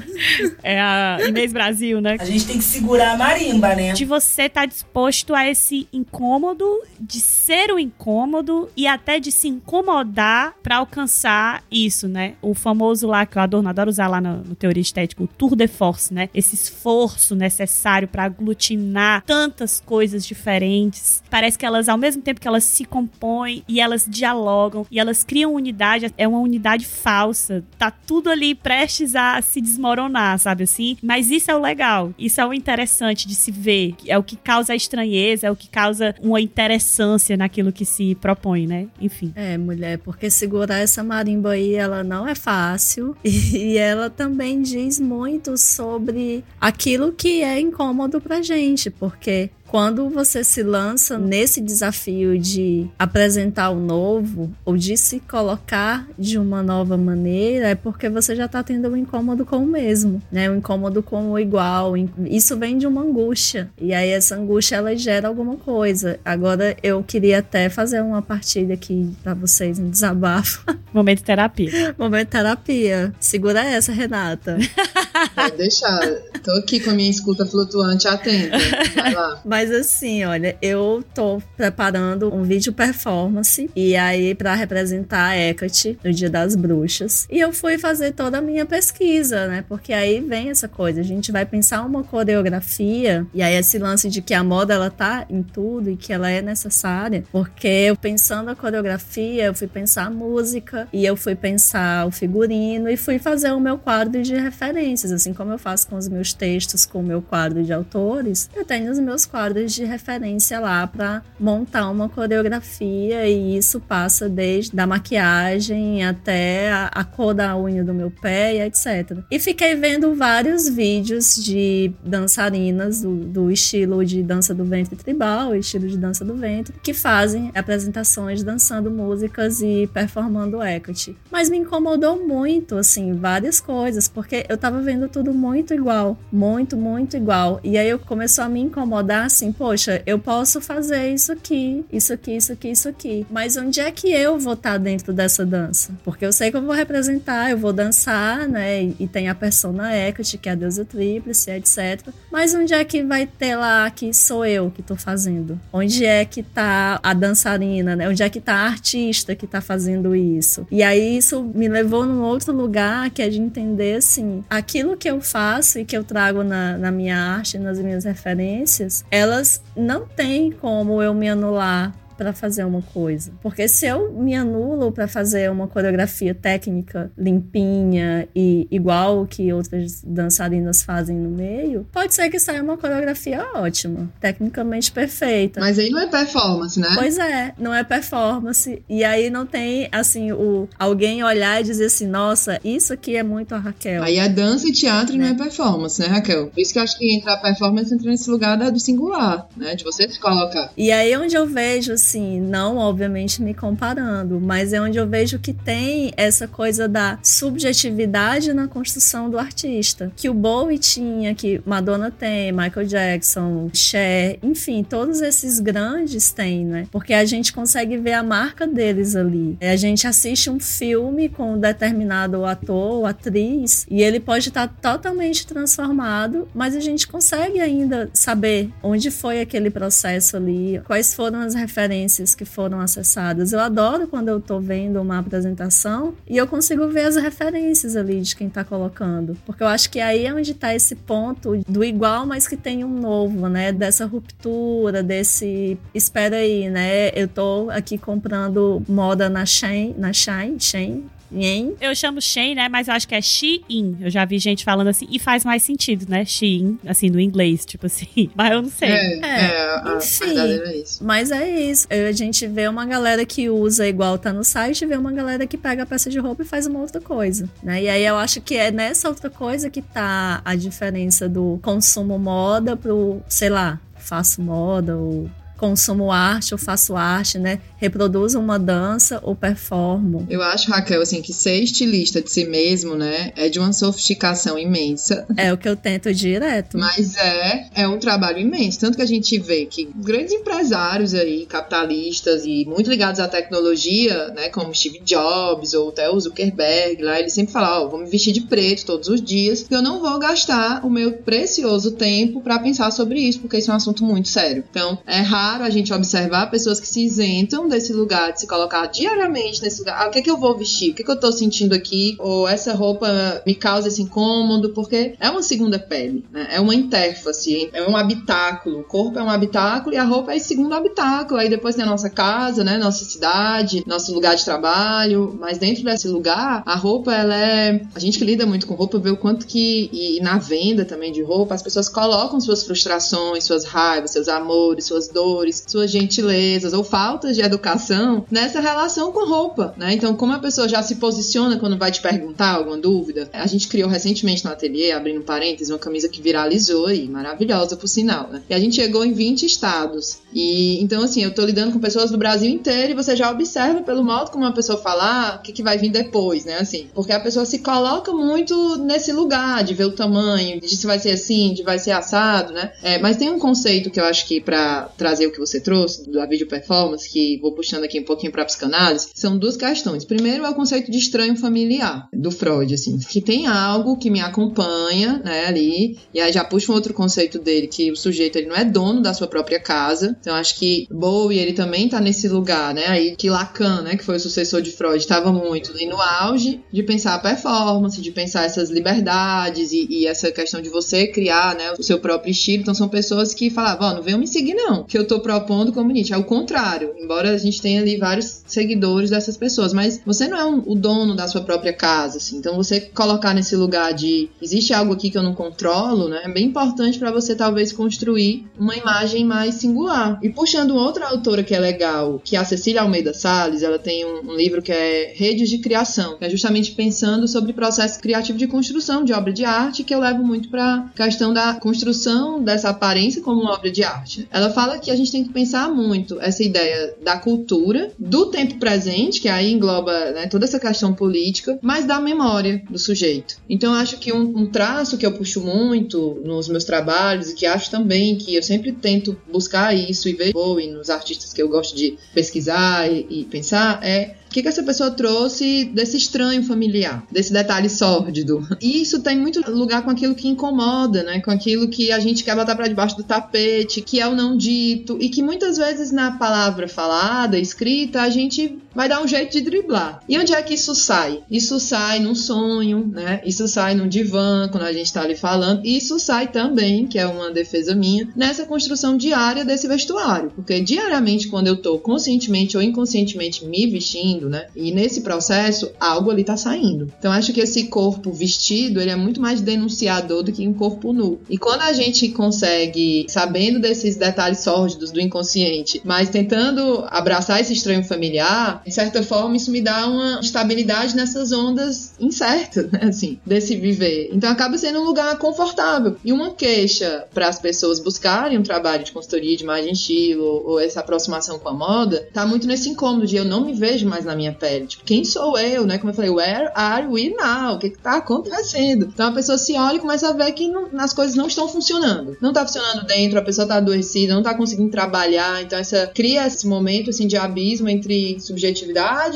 Speaker 2: é a Inês Brasil, né?
Speaker 6: A gente tem que segurar a marimba, né?
Speaker 2: De você estar tá disposto a esse incômodo, de ser o incômodo e até de se incomodar para alcançar isso, né? Né? O famoso lá que o Adorno adora usar lá no, no Teoria Estética, o tour de force, né? Esse esforço necessário para aglutinar tantas coisas diferentes. Parece que elas, ao mesmo tempo que elas se compõem e elas dialogam e elas criam unidade, é uma unidade falsa. Tá tudo ali prestes a se desmoronar, sabe assim? Mas isso é o legal, isso é o interessante de se ver. É o que causa a estranheza, é o que causa uma interessância naquilo que se propõe, né? Enfim.
Speaker 3: É, mulher, porque segurar essa marimba aí, ela não é fácil. E ela também diz muito sobre aquilo que é incômodo pra gente, porque quando você se lança nesse desafio de apresentar o novo ou de se colocar de uma nova maneira, é porque você já está tendo um incômodo com o mesmo, né? Um incômodo com o igual. Isso vem de uma angústia. E aí essa angústia ela gera alguma coisa. Agora eu queria até fazer uma partilha aqui para vocês, um desabafo.
Speaker 2: Momento terapia.
Speaker 3: Momento terapia. Segura essa, Renata.
Speaker 5: Pode deixar. Tô aqui com a minha escuta flutuante atenta. Vai lá.
Speaker 3: Mas assim, olha, eu tô preparando um vídeo performance e aí para representar a Hecate no Dia das Bruxas. E eu fui fazer toda a minha pesquisa, né? Porque aí vem essa coisa, a gente vai pensar uma coreografia e aí esse lance de que a moda ela tá em tudo e que ela é necessária, porque eu pensando a coreografia, eu fui pensar a música e eu fui pensar o figurino e fui fazer o meu quadro de referências, assim como eu faço com os meus textos, com o meu quadro de autores, eu tenho os meus quadros de referência lá para montar uma coreografia e isso passa desde da maquiagem até a, a cor da unha do meu pé e etc. E fiquei vendo vários vídeos de dançarinas do, do estilo de dança do ventre tribal, estilo de dança do ventre, que fazem apresentações dançando músicas e performando equity. Mas me incomodou muito, assim, várias coisas, porque eu tava vendo tudo muito igual, muito, muito igual. E aí eu começou a me incomodar assim, poxa, eu posso fazer isso aqui, isso aqui, isso aqui, isso aqui. Mas onde é que eu vou estar tá dentro dessa dança? Porque eu sei que eu vou representar, eu vou dançar, né? E tem a persona Hecate, que é a deusa tríplice, etc. Mas onde é que vai ter lá que sou eu que tô fazendo? Onde é que tá a dançarina, né? Onde é que tá a artista que tá fazendo isso? E aí isso me levou num outro lugar que é de entender, assim, aquilo que eu faço e que eu trago na, na minha arte, nas minhas referências, elas não têm como eu me anular para fazer uma coisa. Porque se eu me anulo para fazer uma coreografia técnica limpinha e igual que outras dançarinas fazem no meio, pode ser que saia uma coreografia ótima, tecnicamente perfeita.
Speaker 5: Mas aí não é performance, né?
Speaker 3: Pois é, não é performance. E aí não tem, assim, o alguém olhar e dizer assim, nossa, isso aqui é muito a Raquel.
Speaker 5: Aí é dança e teatro e não é performance, né, Raquel? Por isso que eu acho que entrar performance entra nesse lugar do singular, né? De você se colocar.
Speaker 3: E aí onde eu vejo, assim, não obviamente me comparando, mas é onde eu vejo que tem essa coisa da subjetividade na construção do artista, que o Bowie tinha, que Madonna tem, Michael Jackson, Cher, enfim, todos esses grandes têm, né? Porque a gente consegue ver a marca deles ali. A gente assiste um filme com um determinado ator ou atriz e ele pode estar totalmente transformado, mas a gente consegue ainda saber onde foi aquele processo ali, quais foram as referências que foram acessadas. Eu adoro quando eu tô vendo uma apresentação e eu consigo ver as referências ali de quem tá colocando. Porque eu acho que aí é onde tá esse ponto do igual, mas que tem um novo, né? Dessa ruptura, desse. Espera aí, né? Eu tô aqui comprando moda na Shein, na Shein, Shein Yen.
Speaker 2: Eu chamo Shein, né? Mas eu acho que é Shein. Eu já vi gente falando assim. E faz mais sentido, né? Shein, assim, no inglês, tipo assim. Mas eu não sei.
Speaker 5: É, é, é enfim. É isso.
Speaker 3: Mas é isso. A gente vê uma galera que usa igual tá no site, vê uma galera que pega a peça de roupa e faz uma outra coisa, né? E aí eu acho que é nessa outra coisa que tá a diferença do consumo moda pro, sei lá, faço moda ou consumo arte ou faço arte, né? Reproduzo uma dança ou performo.
Speaker 5: Eu acho, Raquel, assim, que ser estilista de si mesmo, né, é de uma sofisticação imensa.
Speaker 3: É o que eu tento direto.
Speaker 5: Mas é, é um trabalho imenso. Tanto que a gente vê que grandes empresários aí, capitalistas e muito ligados à tecnologia, né, como Steve Jobs ou até o Zuckerberg, lá, ele sempre fala, ó, oh, vou me vestir de preto todos os dias, porque eu não vou gastar o meu precioso tempo para pensar sobre isso, porque isso é um assunto muito sério. Então, é raro raro a gente observar pessoas que se isentam desse lugar, de se colocar diariamente nesse lugar. Ah, o que é que eu vou vestir? O que é que eu tô sentindo aqui? Ou essa roupa me causa esse incômodo? Porque é uma segunda pele, né? É uma interface, é um habitáculo. O corpo é um habitáculo e a roupa é esse segundo habitáculo. Aí depois tem a nossa casa, né? Nossa cidade, nosso lugar de trabalho. Mas dentro desse lugar, a roupa, ela é. A gente que lida muito com roupa vê o quanto que. E na venda também de roupa, as pessoas colocam suas frustrações, suas raivas, seus amores, suas dores valores, suas gentilezas ou faltas de educação nessa relação com roupa, né? Então, como a pessoa já se posiciona quando vai te perguntar alguma dúvida, a gente criou recentemente no ateliê, abrindo parênteses, uma camisa que viralizou aí, maravilhosa por sinal, né? E a gente chegou em 20 estados. E então, assim, eu tô lidando com pessoas do Brasil inteiro e você já observa pelo modo como uma pessoa falar o que, que vai vir depois, né? Assim, porque a pessoa se coloca muito nesse lugar de ver o tamanho, de se vai ser assim, de vai ser assado, né? É, mas tem um conceito que eu acho que para trazer que você trouxe da vídeo performance, que vou puxando aqui um pouquinho para psicanálise, são duas questões. Primeiro é o conceito de estranho familiar do Freud, assim, que tem algo que me acompanha, né, ali, e aí já puxa um outro conceito dele que o sujeito ele não é dono da sua própria casa. Então acho que Bowie ele também tá nesse lugar, né? Aí que Lacan, né, que foi o sucessor de Freud, estava muito ali no auge de pensar a performance, de pensar essas liberdades e, e, essa questão de você criar, né, o seu próprio estilo. Então são pessoas que falavam, oh, não venham me seguir não, que eu tô propondo como Nietzsche. É o contrário, embora a gente tenha ali vários seguidores dessas pessoas, mas você não é um, o dono da sua própria casa, assim. Então você colocar nesse lugar de existe algo aqui que eu não controlo, né, é bem importante para você talvez construir uma imagem mais singular. E puxando outra autora que é legal, que é a Cecília Almeida Salles, ela tem um, um livro que é Redes de Criação, que é justamente pensando sobre processo criativo de construção de obra de arte, que eu levo muito para questão da construção dessa aparência como uma obra de arte. Ela fala que a gente tem que pensar muito essa ideia da cultura, do tempo presente, que aí engloba né, toda essa questão política, mas da memória do sujeito. Então acho que um, um traço que eu puxo muito nos meus trabalhos e que acho também que eu sempre tento buscar isso e ver Bowie nos artistas que eu gosto de pesquisar e, e pensar é o que, que essa pessoa trouxe desse estranho familiar, desse detalhe sórdido. E isso tem muito lugar com aquilo que incomoda, né? Com aquilo que a gente quer botar para debaixo do tapete, que é o não dito, e que muitas vezes na palavra falada, escrita, a gente vai dar um jeito de driblar. E onde é que isso sai? Isso sai num sonho, né? Isso sai num divã, quando a gente tá ali falando. Isso sai também, que é uma defesa minha, nessa construção diária desse vestuário. Porque diariamente, quando eu tô conscientemente ou inconscientemente me vestindo, vestindo, né? E nesse processo, algo ali tá saindo. Então acho que esse corpo vestido, ele é muito mais denunciador do que um corpo nu. E quando a gente consegue, sabendo desses detalhes sórdidos do inconsciente, mas tentando abraçar esse estranho familiar, de certa forma isso me dá uma estabilidade nessas ondas incertas, né? Assim, desse viver. Então acaba sendo um lugar confortável. E uma queixa para as pessoas buscarem um trabalho de consultoria de imagem estilo ou essa aproximação com a moda, tá muito nesse incômodo de eu não me vejo mais na minha pele. Tipo, quem sou eu, né? Como eu falei, where are we now? O que que tá acontecendo? Então a pessoa se olha e começa a ver que não, as coisas não estão funcionando. Não tá funcionando dentro, a pessoa tá adoecida, não tá conseguindo trabalhar. Então essa cria esse momento assim de abismo entre subjetividade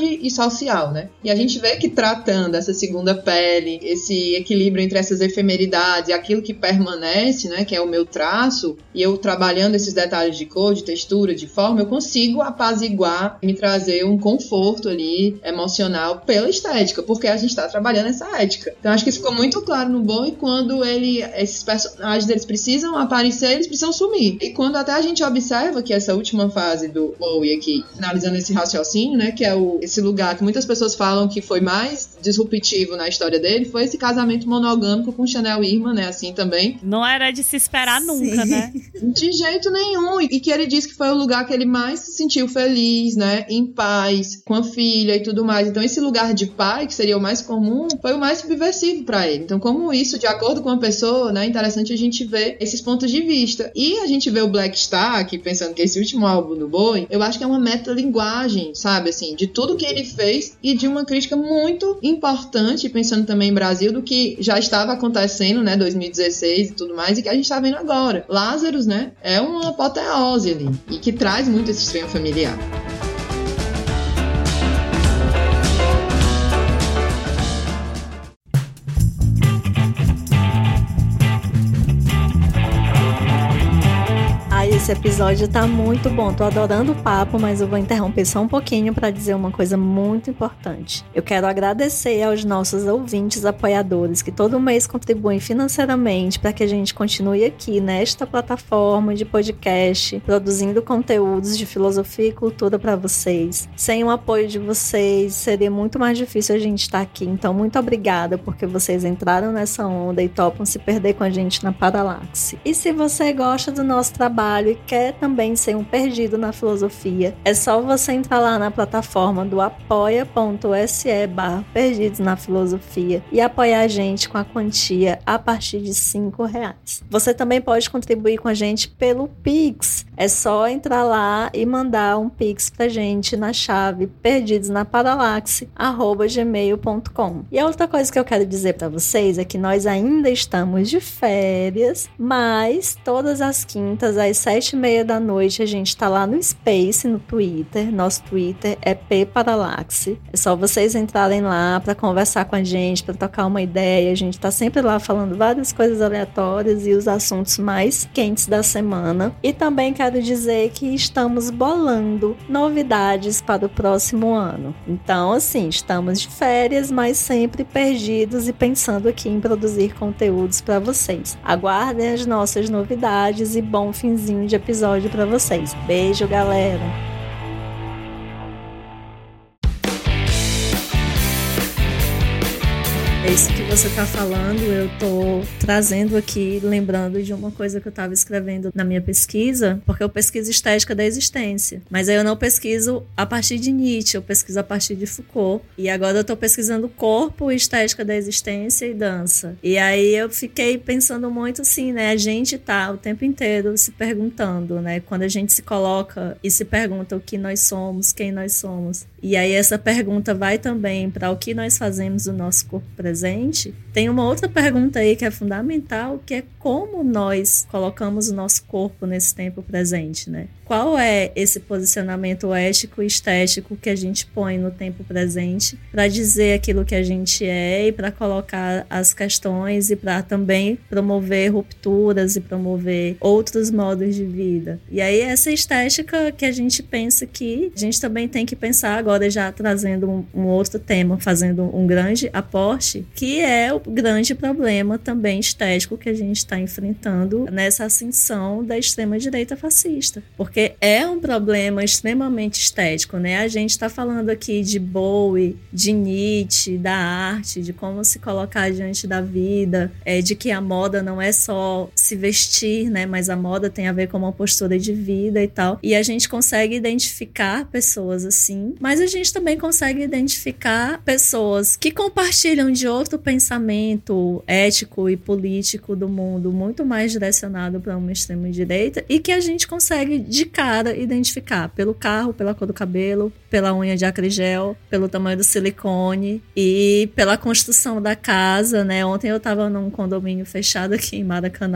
Speaker 5: e social, né? E a gente vê que tratando essa segunda pele, esse equilíbrio entre essas efemeridades aquilo que permanece, né, que é o meu traço, e eu trabalhando esses detalhes de cor, de textura, de forma, eu consigo apaziguar e me trazer um conforto ali emocional pela estética, porque a gente está trabalhando essa ética. Então acho que isso ficou muito claro no bom e quando ele, esses personagens eles precisam aparecer, eles precisam sumir. E quando até a gente observa que essa última fase do Bowie aqui, finalizando esse raciocínio, né, que é o, esse lugar que muitas pessoas falam que foi mais disruptivo na história dele, foi esse casamento monogâmico com Chanel Irma, né, assim também.
Speaker 2: Não era de se esperar Sim. nunca, né?
Speaker 5: De jeito nenhum. E que ele disse que foi o lugar que ele mais se sentiu feliz, né, em paz, com a filha e tudo mais. Então, esse lugar de pai, que seria o mais comum, foi o mais subversivo para ele. Então, como isso, de acordo com a pessoa, né, interessante a gente ver esses pontos de vista. E a gente vê o Black Star, aqui pensando que esse último álbum do Bowie, eu acho que é uma metalinguagem, sabe, assim, de tudo que ele fez e de uma crítica muito importante, pensando também em Brasil, do que já estava acontecendo, né, 2016 e tudo mais, e que a gente está vendo agora. Lázaro, né, é uma apoteose ali, e que traz muito esse estranho familiar.
Speaker 3: Esse episódio tá muito bom. Tô adorando o papo, mas eu vou interromper só um pouquinho para dizer uma coisa muito importante. Eu quero agradecer aos nossos ouvintes apoiadores que todo mês contribuem financeiramente para que a gente continue aqui nesta plataforma de podcast, produzindo conteúdos de filosofia e cultura para vocês. Sem o apoio de vocês, seria muito mais difícil a gente estar tá aqui. Então, muito obrigada porque vocês entraram nessa onda e topam se perder com a gente na Paralaxe. E se você gosta do nosso trabalho e quer também ser um perdido na filosofia, é só você entrar lá na plataforma do apoia.se barra perdidos na filosofia e apoiar a gente com a quantia a partir de cinco reais. Você também pode contribuir com a gente pelo Pix. É só entrar lá e mandar um Pix pra gente na chave perdidos na paralaxe@gmail.com. E a outra coisa que eu quero dizer para vocês é que nós ainda estamos de férias, mas todas as quintas às sete e meia da noite a gente está lá no Space no Twitter. Nosso Twitter é P Paralaxe. É só vocês entrarem lá para conversar com a gente, para tocar uma ideia. A gente está sempre lá falando várias coisas aleatórias e os assuntos mais quentes da semana. E também quero dizer que estamos bolando novidades para o próximo ano. Então, assim, estamos de férias, mas sempre perdidos e pensando aqui em produzir conteúdos para vocês. Aguardem as nossas novidades e bom finzinho de episódio para vocês. Beijo, galera! isso que você está falando, eu estou trazendo aqui, lembrando de uma coisa que eu estava escrevendo na minha pesquisa, porque eu pesquiso estética da existência. Mas aí eu não pesquiso a partir de Nietzsche, eu pesquiso a partir de Foucault. E agora eu estou pesquisando corpo, estética da existência e dança. E aí eu fiquei pensando muito assim, né? A gente tá o tempo inteiro se perguntando, né? Quando a gente se coloca e se pergunta o que nós somos, quem nós somos. E aí essa pergunta vai também para o que nós fazemos do nosso corpo presente. Tem uma outra pergunta aí que é fundamental, que é como nós colocamos o nosso corpo nesse tempo presente, né? Qual é esse posicionamento ético e estético que a gente põe no tempo presente para dizer aquilo que a gente é e para colocar as questões e para também promover rupturas e promover outros modos de vida. E aí essa estética que a gente pensa que a gente também tem que pensar agora já trazendo um, um, outro tema, fazendo um grande aporte, que é o grande problema também estético que a gente está enfrentando nessa ascensão da extrema-direita fascista. Porque é um problema extremamente estético, né? A gente está falando aqui de Bowie, de Nietzsche, da arte, de como se colocar diante da vida, é, de que a moda não é só se vestir, né? Mas a moda tem a ver com uma postura de vida e tal. E a gente consegue identificar pessoas assim, mas a gente também consegue identificar pessoas que compartilham de outro pensamento ético e político do mundo, muito mais direcionado para uma extrema direita, e que a gente consegue de cara identificar pelo carro, pela cor do cabelo, pela unha de acrigel, pelo tamanho do silicone e pela construção da casa, né? Ontem eu estava num condomínio fechado aqui em Maracanã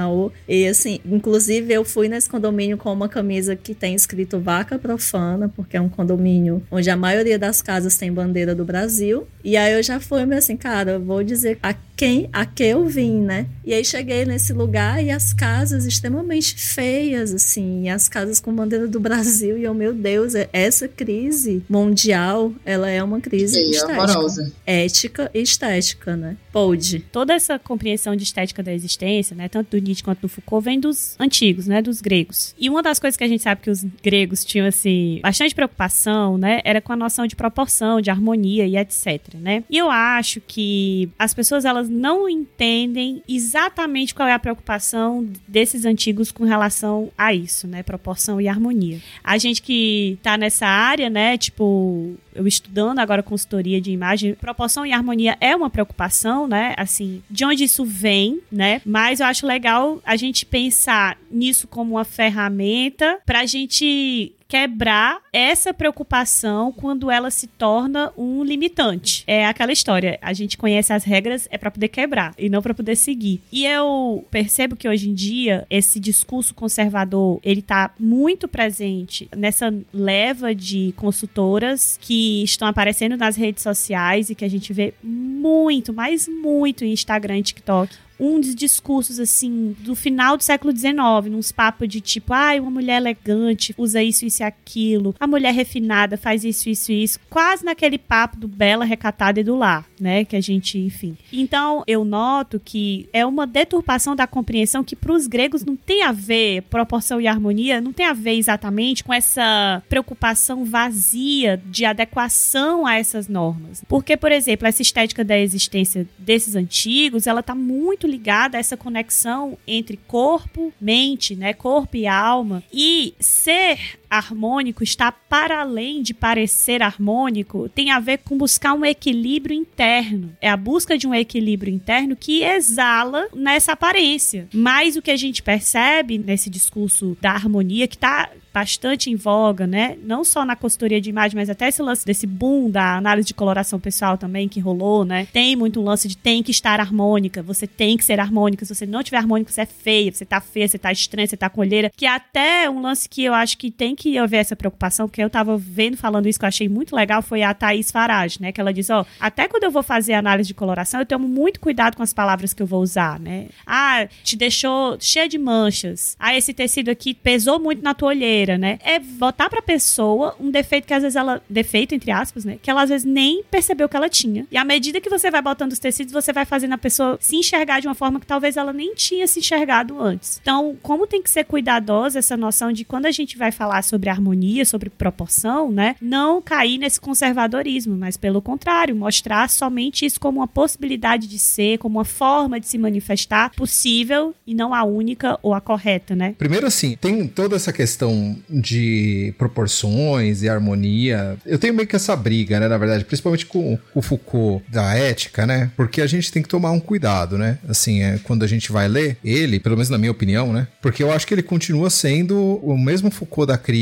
Speaker 3: e assim, inclusive eu fui nesse condomínio com uma camisa que tem escrito vaca profana, porque é um condomínio onde a maioria das casas tem bandeira do Brasil. E aí eu já fui meio assim, cara, vou dizer a quem, a que eu vim, né? E aí cheguei nesse lugar e as casas extremamente feias, assim, as casas com bandeira do Brasil. E eu, meu Deus, é, essa crise mundial, ela é uma crise Feia, estética. Amorosa. Ética e estética, né? Pode.
Speaker 2: Toda essa compreensão de estética da existência, né? Tanto do Nietzsche quanto do Foucault, vem dos antigos, né? Dos gregos. E uma das coisas que a gente sabe que os gregos tinham, assim, bastante preocupação, né? Era com a noção de proporção, de harmonia e etc, né? E eu acho que as pessoas, elas elas não entendem exatamente qual é a preocupação desses antigos com relação a isso, né? Proporção e harmonia. A gente que tá nessa área, né? Tipo, eu estudando agora consultoria de imagem, proporção e harmonia é uma preocupação, né? Assim, de onde isso vem, né? Mas eu acho legal a gente pensar nisso como uma ferramenta para a gente quebrar essa preocupação quando ela se torna um limitante. É aquela história, a gente conhece as regras é para poder quebrar e não para poder seguir. E eu percebo que hoje em dia esse discurso conservador, ele tá muito presente nessa leva de consultoras que estão aparecendo nas redes sociais e que a gente vê muito, mas muito em Instagram e TikTok um dos discursos, assim, do final do século XIX, nos papos de tipo, ai, ah, uma mulher elegante usa isso, isso e aquilo, a mulher refinada faz isso, isso e isso, quase naquele papo do bela, recatada e do lar, né, que a gente, enfim. Então, eu noto que é uma deturpação da compreensão que para os gregos não tem a ver, proporção e harmonia, não tem a ver exatamente com essa preocupação vazia de adequação a essas normas. Porque, por exemplo, essa estética da existência desses antigos, ela tá muito muito ligada a essa conexão entre corpo, mente, né? Corpo e alma. E ser harmônico está para além de parecer harmônico, tem a ver com buscar um equilíbrio interno. É a busca de um equilíbrio interno que exala nessa aparência. Mas o que a gente percebe nesse discurso da harmonia que está bastante em voga, né? Não só na consultoria de imagem, mas até esse lance desse boom da análise de coloração pessoal também que rolou, né? Tem muito um lance de tem que estar harmônica, você tem que ser harmônica. Se você não tiver harmônico, você é feia, você tá feia, você tá estranha, você tá com olheira. Que é até um lance que eu acho que tem que haver essa preocupação, que eu tava vendo falando isso que eu achei muito legal, foi a Thaís Farage, né? Que ela diz, ó, até quando eu vou fazer análise de coloração, eu tomo muito cuidado com as palavras que eu vou usar, né? Ah, te deixou cheia de manchas. Ah, esse tecido aqui pesou muito na tua olheira né? É botar pra pessoa um defeito que às vezes ela. Defeito, entre aspas, né? Que ela às vezes nem percebeu que ela tinha. E à medida que você vai botando os tecidos, você vai fazendo a pessoa se enxergar de uma forma que talvez ela nem tinha se enxergado antes. Então, como tem que ser cuidadosa essa noção de quando a gente vai falar sobre harmonia, sobre proporção, né? Não cair nesse conservadorismo, mas pelo contrário, mostrar somente isso como uma possibilidade de ser, como uma forma de se manifestar possível e não a única ou a correta, né?
Speaker 4: Primeiro, assim, tem toda essa questão de proporções e harmonia. Eu tenho meio que essa briga, né, na verdade, principalmente com o Foucault da ética, né? Porque a gente tem que tomar um cuidado, né? Assim, é, quando a gente vai ler ele, pelo menos na minha opinião, né? Porque eu acho que ele continua sendo o mesmo Foucault da crítica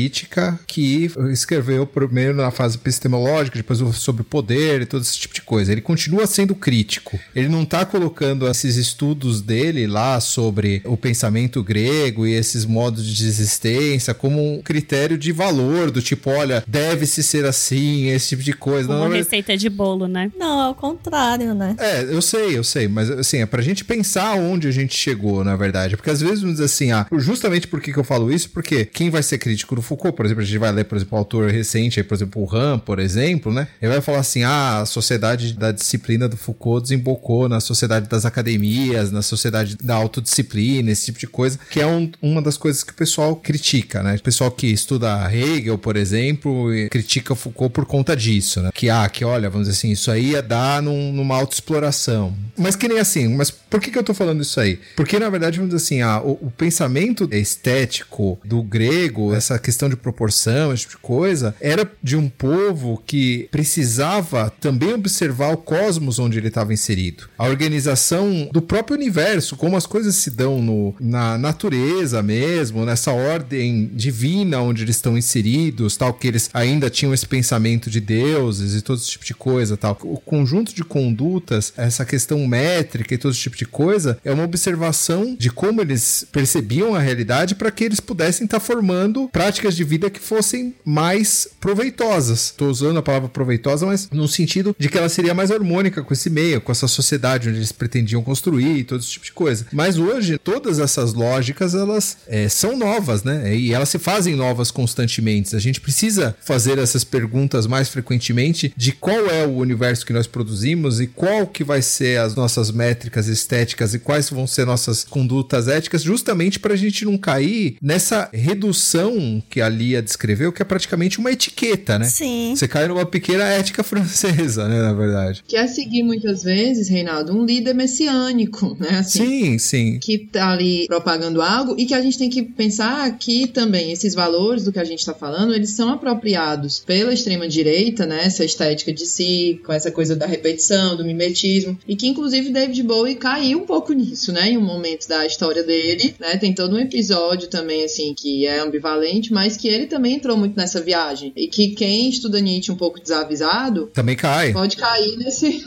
Speaker 4: que escreveu primeiro na fase epistemológica, depois sobre poder e todo esse tipo de coisa. Ele continua sendo crítico. Ele não tá colocando esses estudos dele lá sobre o pensamento grego e esses modos de existência como um critério de valor, do tipo, olha, deve-se ser assim, esse tipo de coisa.
Speaker 2: Uma não, receita de bolo, né?
Speaker 3: Não, ao contrário, né?
Speaker 4: É, eu sei, eu sei, mas assim, é pra gente pensar onde a gente chegou, na verdade. Porque às vezes vamos dizer assim, ah, justamente por que, que eu falo isso? Porque quem vai ser crítico do Foucault, por exemplo, a gente vai ler, por exemplo, o autor recente, aí, por exemplo, o Ram, por exemplo, né? Ele vai falar assim, ah, a sociedade da disciplina do Foucault desembocou na sociedade das academias, na sociedade da autodisciplina, esse tipo de coisa, que é um, uma das coisas que o pessoal critica, né? pessoal que estuda Hegel, por exemplo, critica Foucault por conta disso, né? Que, ah, que olha, vamos dizer assim, isso aí ia dar num, numa autoexploração. Mas que nem assim, mas por que, que eu tô falando isso aí? Porque, na verdade, vamos dizer assim, ah, o, o pensamento estético do grego, essa questão de proporção, esse tipo de coisa, era de um povo que precisava também observar o cosmos onde ele estava inserido. A organização do próprio universo, como as coisas se dão no, na natureza mesmo, nessa ordem de divina onde eles estão inseridos, tal, que eles ainda tinham esse pensamento de deuses e todo esse tipo de coisa, tal. O conjunto de condutas, essa questão métrica e todo esse tipo de coisa, é uma observação de como eles percebiam a realidade para que eles pudessem estar tá formando práticas de vida que fossem mais proveitosas. Estou usando a palavra proveitosa, mas no sentido de que ela seria mais harmônica com esse meio, com essa sociedade onde eles pretendiam construir e todo esse tipo de coisa. Mas hoje, todas essas lógicas, elas é, são novas, né? E elas se fazem novas constantemente. A gente precisa fazer essas perguntas mais frequentemente de qual é o universo que nós produzimos e qual que vai ser as nossas métricas estéticas e quais vão ser nossas condutas éticas, justamente para a gente não cair nessa redução que a Lia descreveu, que é praticamente uma etiqueta, né?
Speaker 3: Sim.
Speaker 4: Você cai numa pequena ética francesa, né, na verdade.
Speaker 5: Que é seguir muitas vezes, Reinaldo, um líder messiânico, né?
Speaker 4: Assim, sim, sim.
Speaker 5: Que tá ali propagando algo e que a gente tem que pensar que também esses valores do que a gente está falando, eles são apropriados pela extrema direita, né? Essa estética de si, com essa coisa da repetição, do mimetismo, e que inclusive David Bowie caiu um pouco nisso, né? Em um momento da história dele, né? Tem todo um episódio também assim que é ambivalente, mas que ele também entrou muito nessa viagem e que quem estuda Nietzsche um pouco desavisado
Speaker 4: também cai.
Speaker 5: Pode cair nesse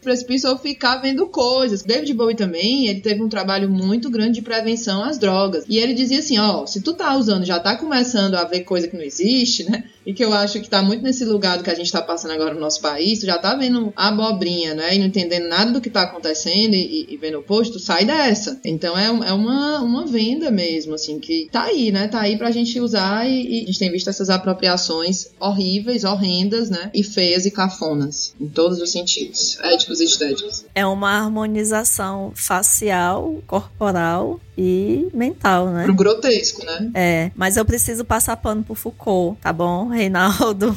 Speaker 5: precipício ou ficar vendo coisas. David Bowie também, ele teve um trabalho muito grande de prevenção às drogas. E ele dizia assim, ó, se tu tá usando, já tá começando a ver coisa que não existe, né? E que eu acho que tá muito nesse lugar do que a gente tá passando agora no nosso país, tu já tá vendo a abobrinha, né? E não entendendo nada do que tá acontecendo e, e vendo o posto, sai dessa. Então é, é uma, uma venda mesmo, assim, que tá aí, né? Tá aí pra gente usar e, e a gente tem visto essas apropriações horríveis, horrendas, né? E feias e cafonas, em todos os sentidos, éticos e estéticos.
Speaker 3: É uma harmonização facial, corporal e mental, né?
Speaker 5: Pro grotesco, né?
Speaker 3: É, mas eu preciso passar pano pro Foucault, tá bom, Reinaldo?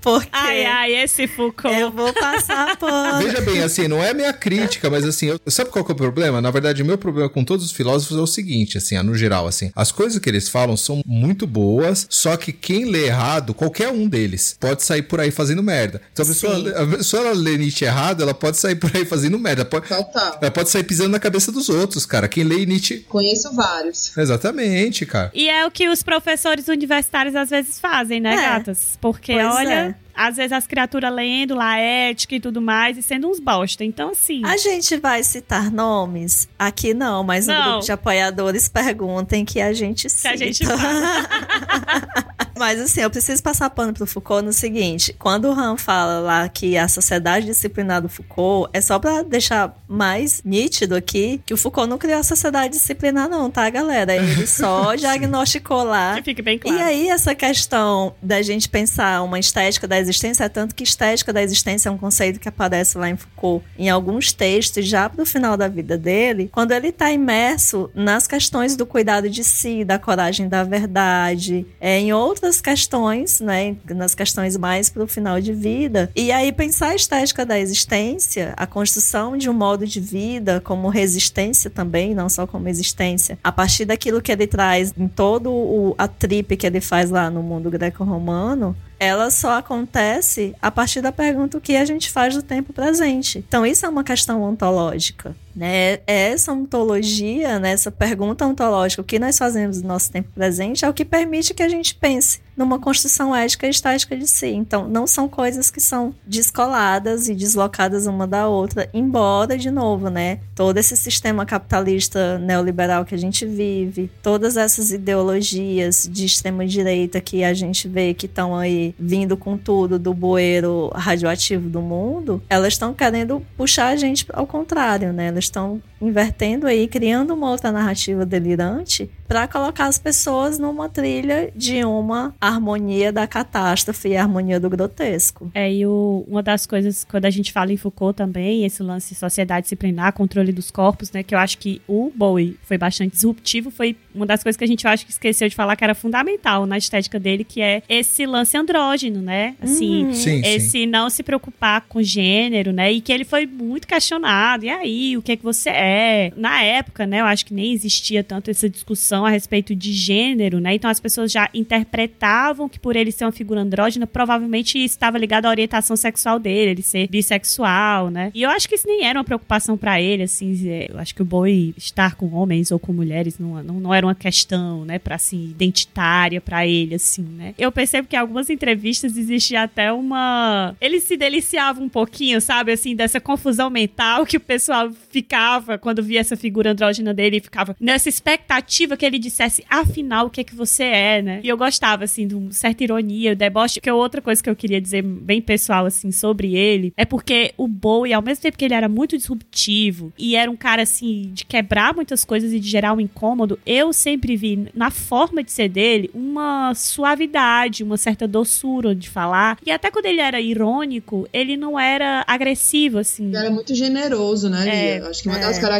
Speaker 3: Porque
Speaker 2: Ai, ai, esse Foucault.
Speaker 3: eu vou passar pano.
Speaker 4: Veja bem, assim, não é minha crítica, mas assim, eu, sabe qual que é o problema? Na verdade, o meu problema com todos os filósofos é o seguinte, assim, no geral, assim, as coisas que eles falam são muito boas, só que quem lê errado, qualquer um deles, pode sair por aí fazendo merda. Então a pessoa,
Speaker 3: Sim.
Speaker 4: a pessoa ela lê Nietzsche errado, ela pode sair por aí fazendo merda. Pode,
Speaker 5: Total.
Speaker 4: ela pode sair pisando na cabeça dos outros, cara. Quem lê Nietzsche.
Speaker 5: Conheço vários.
Speaker 4: Exatamente, cara.
Speaker 2: E é o que os professores universitários às vezes fazem, né,
Speaker 3: É.
Speaker 2: gatas? Porque,
Speaker 3: Pois
Speaker 2: olha,
Speaker 3: é.
Speaker 2: às vezes as criaturas lendo lá ética e tudo mais e sendo uns bosta. Então, assim.
Speaker 3: A gente vai citar nomes? Aqui não, mas no
Speaker 2: Não.
Speaker 3: grupo de apoiadores perguntem que a gente
Speaker 2: Que
Speaker 3: cita.
Speaker 2: a gente
Speaker 3: mas assim, eu preciso passar pano pro Foucault no seguinte: quando o Han fala lá que a sociedade disciplinar do Foucault, é só pra deixar mais nítido aqui que o Foucault não criou a sociedade disciplinar, não, tá, galera? Ele só diagnosticou lá
Speaker 2: que fique bem claro.
Speaker 3: e aí, essa questão da gente pensar uma estética da existência, é tanto que estética da existência é um conceito que aparece lá em Foucault em alguns textos, já pro final da vida dele, quando ele está imerso nas questões do cuidado de si, da coragem da verdade, é, em outras questões, né, nas questões mais pro final de vida. E aí, pensar a estética da existência, a construção de um modo de vida como resistência também, não só como existência, a partir daquilo que ele traz em todo o, a trip que ele faz lá no mundo greco-romano, ela só acontece a partir da pergunta que a gente faz do tempo presente. Então, isso é uma questão ontológica. Né? Essa ontologia, né, essa pergunta ontológica, o que nós fazemos no nosso tempo presente, é o que permite que a gente pense numa construção ética e estática de si. Então, não são coisas que são descoladas e deslocadas uma da outra, embora, de novo, né, todo esse sistema capitalista neoliberal que a gente vive, todas essas ideologias de extrema direita que a gente vê que estão aí vindo com tudo do bueiro radioativo do mundo, elas estão querendo puxar a gente ao contrário, né? Elas estão invertendo aí, criando uma outra narrativa delirante para colocar as pessoas numa trilha de uma harmonia da catástrofe e harmonia do grotesco.
Speaker 2: É, e o, uma das coisas, quando a gente fala em Foucault também, esse lance de sociedade disciplinar, controle dos corpos, né, que eu acho que o Bowie foi bastante disruptivo, foi uma das coisas que a gente eu acho que esqueceu de falar que era fundamental na estética dele, que é esse lance andrógeno, né? Assim,
Speaker 3: Uhum.
Speaker 4: Sim, sim.
Speaker 2: esse não se preocupar com gênero, né? E que ele foi muito questionado. E aí, o que é que você é? Na época, né? Eu acho que nem existia tanto essa discussão a respeito de gênero, né? Então as pessoas já interpretavam que por ele ser uma figura andrógena, provavelmente estava ligado à orientação sexual dele, ele ser bissexual, né? E eu acho que isso nem era uma preocupação pra ele, assim. é, Eu acho que o Bowie estar com homens ou com mulheres não, não, não era uma questão, né? Pra assim, identitária pra ele, assim, né? Eu percebo que em algumas entrevistas existia até uma. Ele se deliciava um pouquinho, sabe? Assim, dessa confusão mental que o pessoal ficava quando via essa figura andrógena dele e ficava nessa expectativa que ele dissesse, afinal, o que é que você é, né? E eu gostava, assim, de uma certa ironia, deboche. Porque outra coisa que eu queria dizer bem pessoal, assim, sobre ele é porque o Bowie, ao mesmo tempo que ele era muito disruptivo e era um cara, assim, de quebrar muitas coisas e de gerar um incômodo, eu sempre vi na forma de ser dele uma suavidade, uma certa doçura de falar. E até quando ele era irônico, ele não era agressivo, assim.
Speaker 5: Ele era muito generoso, né?
Speaker 2: É,
Speaker 5: Acho que uma
Speaker 3: é.
Speaker 5: das características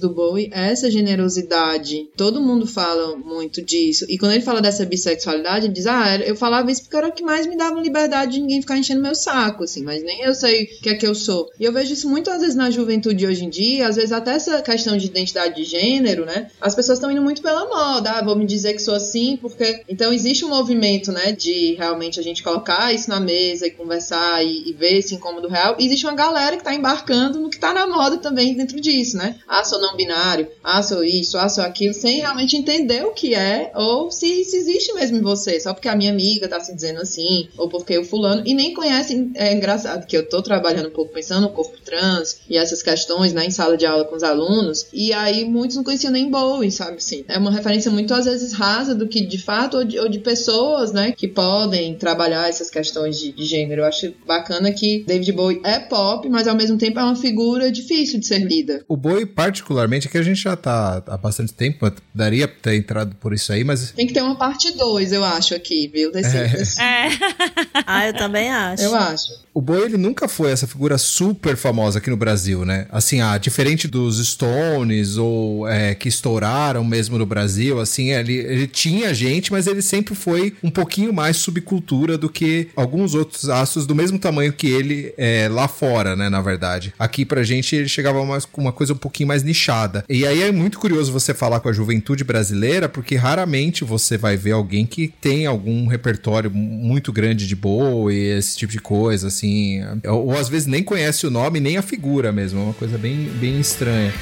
Speaker 5: do Bowie essa generosidade. Todo mundo fala muito disso. E quando ele fala dessa bissexualidade, ele diz: Ah, eu falava isso porque era o que mais me dava liberdade de ninguém ficar enchendo meu saco, assim, mas nem eu sei o que é que eu sou. E eu vejo isso muito às vezes na juventude de hoje em dia, às vezes até essa questão de identidade de gênero, né? As pessoas estão indo muito pela moda, ah, vou me dizer que sou assim, porque. Então existe um movimento, né, de realmente a gente colocar isso na mesa e conversar e, e ver esse incômodo real. E existe uma galera que tá embarcando no que tá na moda também dentro disso, né? Ah, sou não binário, ah, sou isso, ah, sou aquilo, sem realmente entender o que é, ou se, se existe mesmo em você, só porque a minha amiga tá se dizendo assim, ou porque o fulano, e nem conhecem. É engraçado que eu tô trabalhando um pouco pensando no corpo trans e essas questões, né, em sala de aula com os alunos, e aí muitos não conheciam nem Bowie, sabe assim? É uma referência muito às vezes rasa do que de fato, ou de, ou de pessoas, né, que podem trabalhar essas questões de, de gênero. Eu acho bacana que David Bowie é pop, mas ao mesmo tempo é uma figura difícil de ser lida.
Speaker 4: O Bowie Bowie, particularmente, que a gente já tá há bastante tempo, daria pra ter entrado por isso aí, mas.
Speaker 5: Tem que ter uma parte 2, eu acho, aqui, viu? Desse,
Speaker 2: é.
Speaker 5: desse...
Speaker 2: é.
Speaker 3: ah, eu também acho.
Speaker 5: Eu acho.
Speaker 4: O Bowie, ele nunca foi essa figura super famosa aqui no Brasil, né? Assim, ah, diferente dos Stones ou é, que estouraram mesmo no Brasil, assim, ele, ele tinha gente, mas ele sempre foi um pouquinho mais subcultura do que alguns outros astros do mesmo tamanho que ele é, lá fora, né? Na verdade. Aqui pra gente ele chegava mais com uma coisa um pouquinho mais nichada. E aí é muito curioso você falar com a juventude brasileira, porque raramente você vai ver alguém que tem algum repertório muito grande de Bowie, esse tipo de coisa, assim assim. Ou, ou às vezes nem conhece o nome, nem a figura mesmo. É uma coisa bem, bem estranha.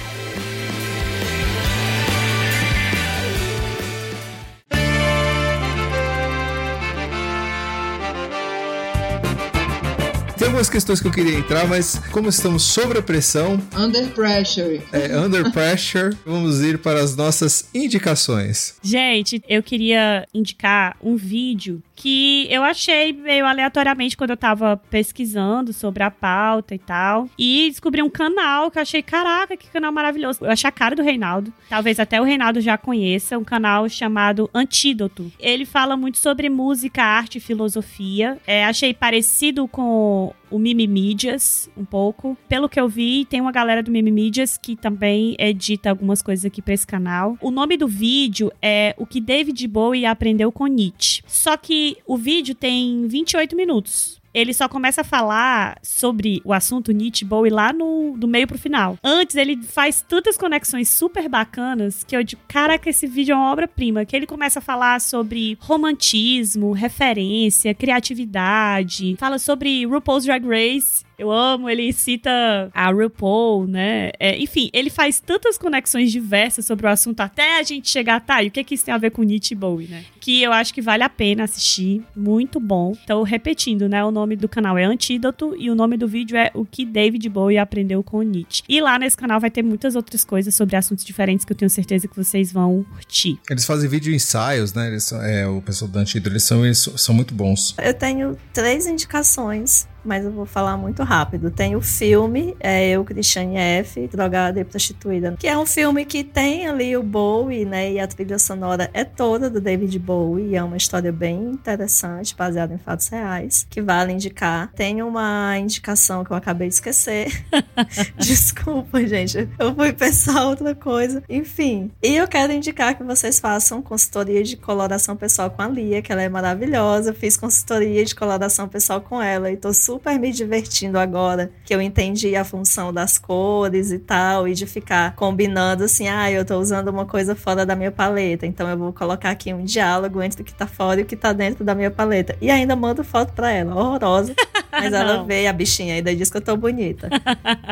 Speaker 4: Algumas questões que eu queria entrar, mas como estamos sob a pressão.
Speaker 5: Under pressure.
Speaker 4: É, under pressure, vamos ir para as nossas indicações.
Speaker 2: Gente, eu queria indicar um vídeo que eu achei meio aleatoriamente quando eu tava pesquisando sobre a pauta e tal. E descobri um canal que eu achei, caraca, que canal maravilhoso. Eu achei a cara do Reinaldo. Talvez até o Reinaldo já conheça. Um canal chamado Antídoto. Ele fala muito sobre música, arte e filosofia. É, achei parecido com o Mimimídias, um pouco. Pelo que eu vi, tem uma galera do Mimimídias que também edita algumas coisas aqui para esse canal. O nome do vídeo é O que David Bowie aprendeu com Nietzsche. Só que o vídeo tem 28 minutos ele só começa a falar sobre o assunto Nietzsche Bowie lá no do meio pro final. Antes, ele faz tantas conexões super bacanas que eu digo, caraca, esse vídeo é uma obra-prima. Que ele começa a falar sobre romantismo, referência, criatividade, fala sobre RuPaul's Drag Race eu amo, ele cita a RuPaul, né? É, enfim, ele faz tantas conexões diversas sobre o assunto até a gente chegar, tá, e o que, que isso tem a ver com Nietzsche Bowie, né? Que eu acho que vale a pena assistir, muito bom. Então, repetindo, né? O nome do canal é Antídoto e o nome do vídeo é O que David Bowie aprendeu com Nietzsche. E lá nesse canal vai ter muitas outras coisas sobre assuntos diferentes que eu tenho certeza que vocês vão curtir.
Speaker 4: Eles fazem vídeo ensaios, né? Eles são, é, o pessoal do Antídoto, eles são, eles são muito bons.
Speaker 3: Eu tenho três indicações mas eu vou falar muito rápido. Tem o filme, é Eu, Christiane F., Drogada e Prostituída, que é um filme que tem ali o Bowie, né? E a trilha sonora é toda do David Bowie. é uma história bem interessante, baseada em fatos reais, que vale indicar. Tem uma indicação que eu acabei de esquecer. Desculpa, gente. Eu fui pensar outra coisa. Enfim. E eu quero indicar que vocês façam consultoria de coloração pessoal com a Lia, que ela é maravilhosa. Eu fiz consultoria de coloração pessoal com ela e tô super super me divertindo agora, que eu entendi a função das cores e tal, e de ficar combinando assim, ah, eu tô usando uma coisa fora da minha paleta, então eu vou colocar aqui um diálogo entre o que tá fora e o que tá dentro da minha paleta. E ainda mando foto pra ela, horrorosa. Mas ela vê a bichinha ainda diz que eu tô bonita.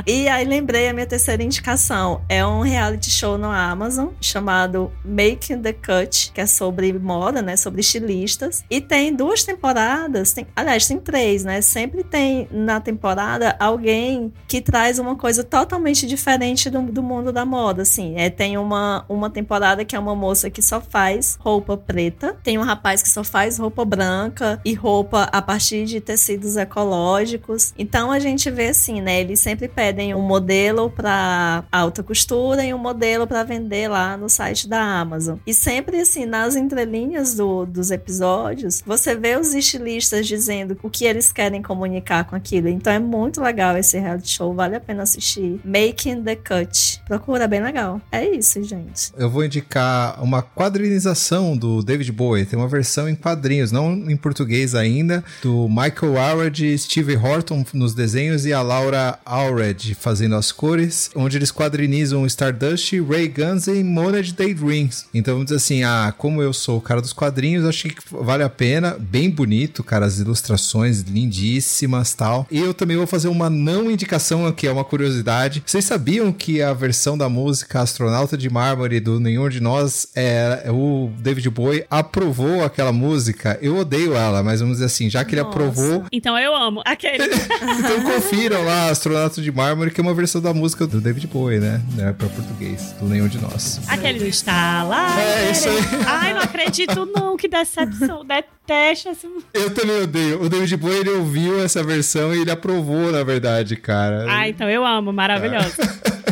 Speaker 3: e aí lembrei a minha terceira indicação. É um reality show no Amazon chamado Making the Cut, que é sobre moda, né? Sobre estilistas. E tem duas temporadas. Tem, aliás, tem três, né? Sempre tem na temporada alguém que traz uma coisa totalmente diferente do, do mundo da moda, assim. É, tem uma, uma temporada que é uma moça que só faz roupa preta, tem um rapaz que só faz roupa branca e roupa a partir de tecidos ecológicos. Então a gente vê assim, né? Eles sempre pedem um modelo para alta costura e um modelo para vender lá no site da Amazon. E sempre assim, nas entrelinhas do, dos episódios, você vê os estilistas dizendo o que eles querem comunicar comunicar com aquilo. Então é muito legal esse reality show, vale a pena assistir. Making the Cut. Procura, bem legal. É isso, gente.
Speaker 4: Eu vou indicar uma quadrinização do David Bowie. Tem uma versão em quadrinhos, não em português ainda, do Michael Allred, Steve Horton nos desenhos e a Laura Allred fazendo as cores, onde eles quadrinizam Stardust, Ray Guns e Monad Daydreams. Então vamos dizer assim, ah, como eu sou o cara dos quadrinhos, acho que vale a pena. Bem bonito, cara, as ilustrações lindíssimas tal. E eu também vou fazer uma não indicação, que é uma curiosidade. Vocês sabiam que a versão da música Astronauta de Mármore do Nenhum de Nós é o David Bowie aprovou aquela música? Eu odeio ela, mas vamos dizer assim, já que Nossa. ele aprovou.
Speaker 2: Então eu amo aquele.
Speaker 4: então confiram lá Astronauta de Mármore, que é uma versão da música do David Bowie, né? É para português, do Nenhum de Nós.
Speaker 2: Aquele do está lá.
Speaker 4: É, isso aí.
Speaker 2: Ai, não acredito não, que decepção. Detesto assim.
Speaker 4: Eu também odeio. O David Bowie, ele ouviu essa versão e ele aprovou, na verdade, cara.
Speaker 2: Ah, então eu amo, maravilhoso.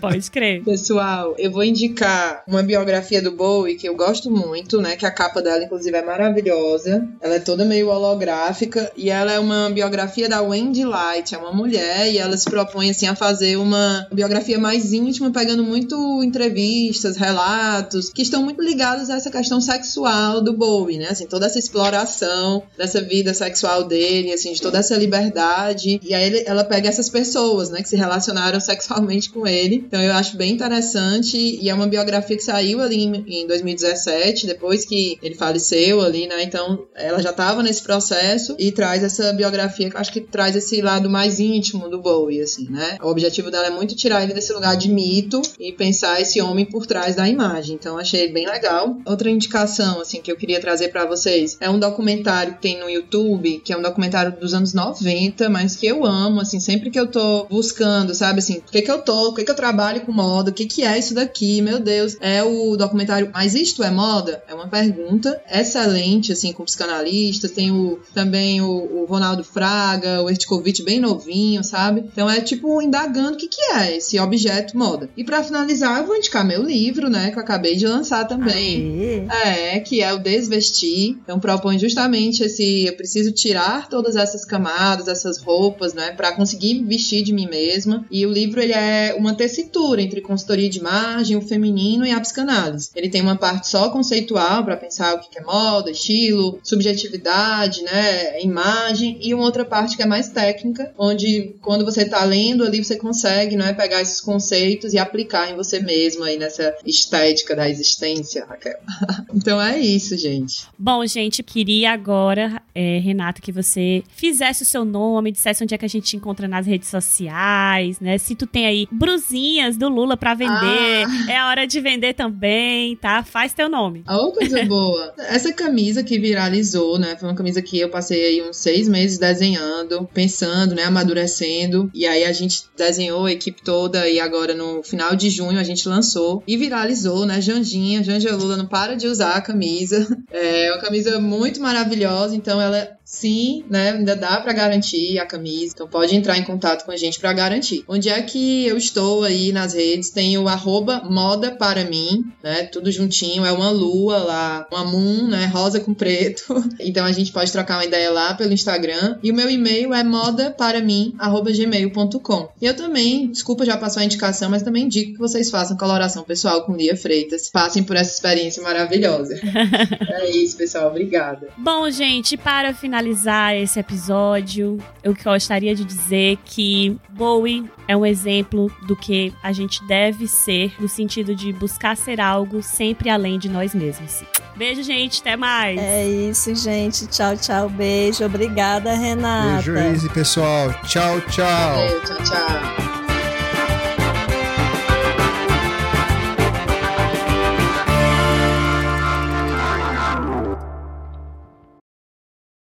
Speaker 2: Pode crer.
Speaker 5: Pessoal, eu vou indicar uma biografia do Bowie que eu gosto muito, né? Que a capa dela, inclusive, é maravilhosa. Ela é toda meio holográfica e ela é uma biografia da Wendy Light, é uma mulher e ela se propõe assim a fazer uma biografia mais íntima, pegando muito entrevistas, relatos que estão muito ligados a essa questão sexual do Bowie, né? Assim, toda essa exploração dessa vida sexual dele, assim, de toda essa liberdade. E aí ela pega essas pessoas, né, que se relacionaram sexualmente com ele. Então eu acho bem interessante e é uma biografia que saiu ali em, em 2017, depois que ele faleceu ali, né? Então ela já estava nesse processo e traz essa biografia que acho que traz esse lado mais íntimo do Bowie, assim, né? O objetivo dela é muito tirar ele desse lugar de mito e pensar esse homem por trás da imagem. Então achei bem legal. Outra indicação, assim, que eu queria trazer para vocês é um documentário que tem no YouTube, que é um documentário dos anos 90, mas que eu amo, assim, sempre que eu tô buscando, sabe, assim, o que que eu tô, o que que eu trabalho com moda, o que que é isso daqui, meu Deus. É o documentário Mas Isto é Moda? É uma pergunta excelente, assim, com psicanalistas, tem o, também o, o Ronaldo Fraga, o Ertkovic bem novinho, sabe? Então é tipo indagando o que que é esse objeto moda. E para finalizar, eu vou indicar meu livro, né, que eu acabei de lançar também. Aê. É, que é o Desvestir. Então propõe justamente esse eu preciso tirar todas essas camadas, essas roupas, né, para conseguir vestir de mim mesma. E o livro ele é uma tessitura entre consultoria de imagem, o feminino e a psicanálise. Ele tem uma parte só conceitual para pensar o que é moda, estilo, subjetividade, né, imagem e uma outra parte que é mais técnica, onde quando você está lendo ali você consegue, né, pegar esses conceitos e aplicar em você mesmo aí nessa estética da existência, Raquel. então é isso, gente.
Speaker 2: Bom, gente, queria agora, é, Renata, que você fizesse o seu nome, dissesse onde é que a gente te encontra nas redes sociais, né? Se tu tem aí do Lula para vender, ah. é hora de vender também, tá? Faz teu nome.
Speaker 5: Oh, coisa boa. Essa camisa que viralizou, né? Foi uma camisa que eu passei aí uns seis meses desenhando, pensando, né? Amadurecendo. E aí a gente desenhou a equipe toda e agora no final de junho a gente lançou e viralizou, né? Janjinha, Janja Lula não para de usar a camisa. É uma camisa muito maravilhosa, então ela sim, né, ainda dá para garantir a camisa. Então pode entrar em contato com a gente para garantir. Onde é que eu estou aí nas redes? Tem o arroba moda para mim, né? Tudo juntinho, é uma lua lá, uma moon, né? Rosa com preto. Então a gente pode trocar uma ideia lá pelo Instagram. E o meu e-mail é moda para mim gmail.com. E eu também, desculpa já passou a indicação, mas também indico que vocês façam coloração pessoal com Lia Freitas. Passem por essa experiência maravilhosa. é isso, pessoal. Obrigada.
Speaker 2: Bom, gente, para finalizar finalizar esse episódio, eu gostaria de dizer que Bowie é um exemplo do que a gente deve ser, no sentido de buscar ser algo sempre além de nós mesmos. Beijo, gente. Até mais.
Speaker 3: É isso, gente. Tchau, tchau. Beijo. Obrigada, Renata.
Speaker 4: Beijo, Izzy, pessoal. Tchau, tchau.
Speaker 5: Valeu, tchau, tchau.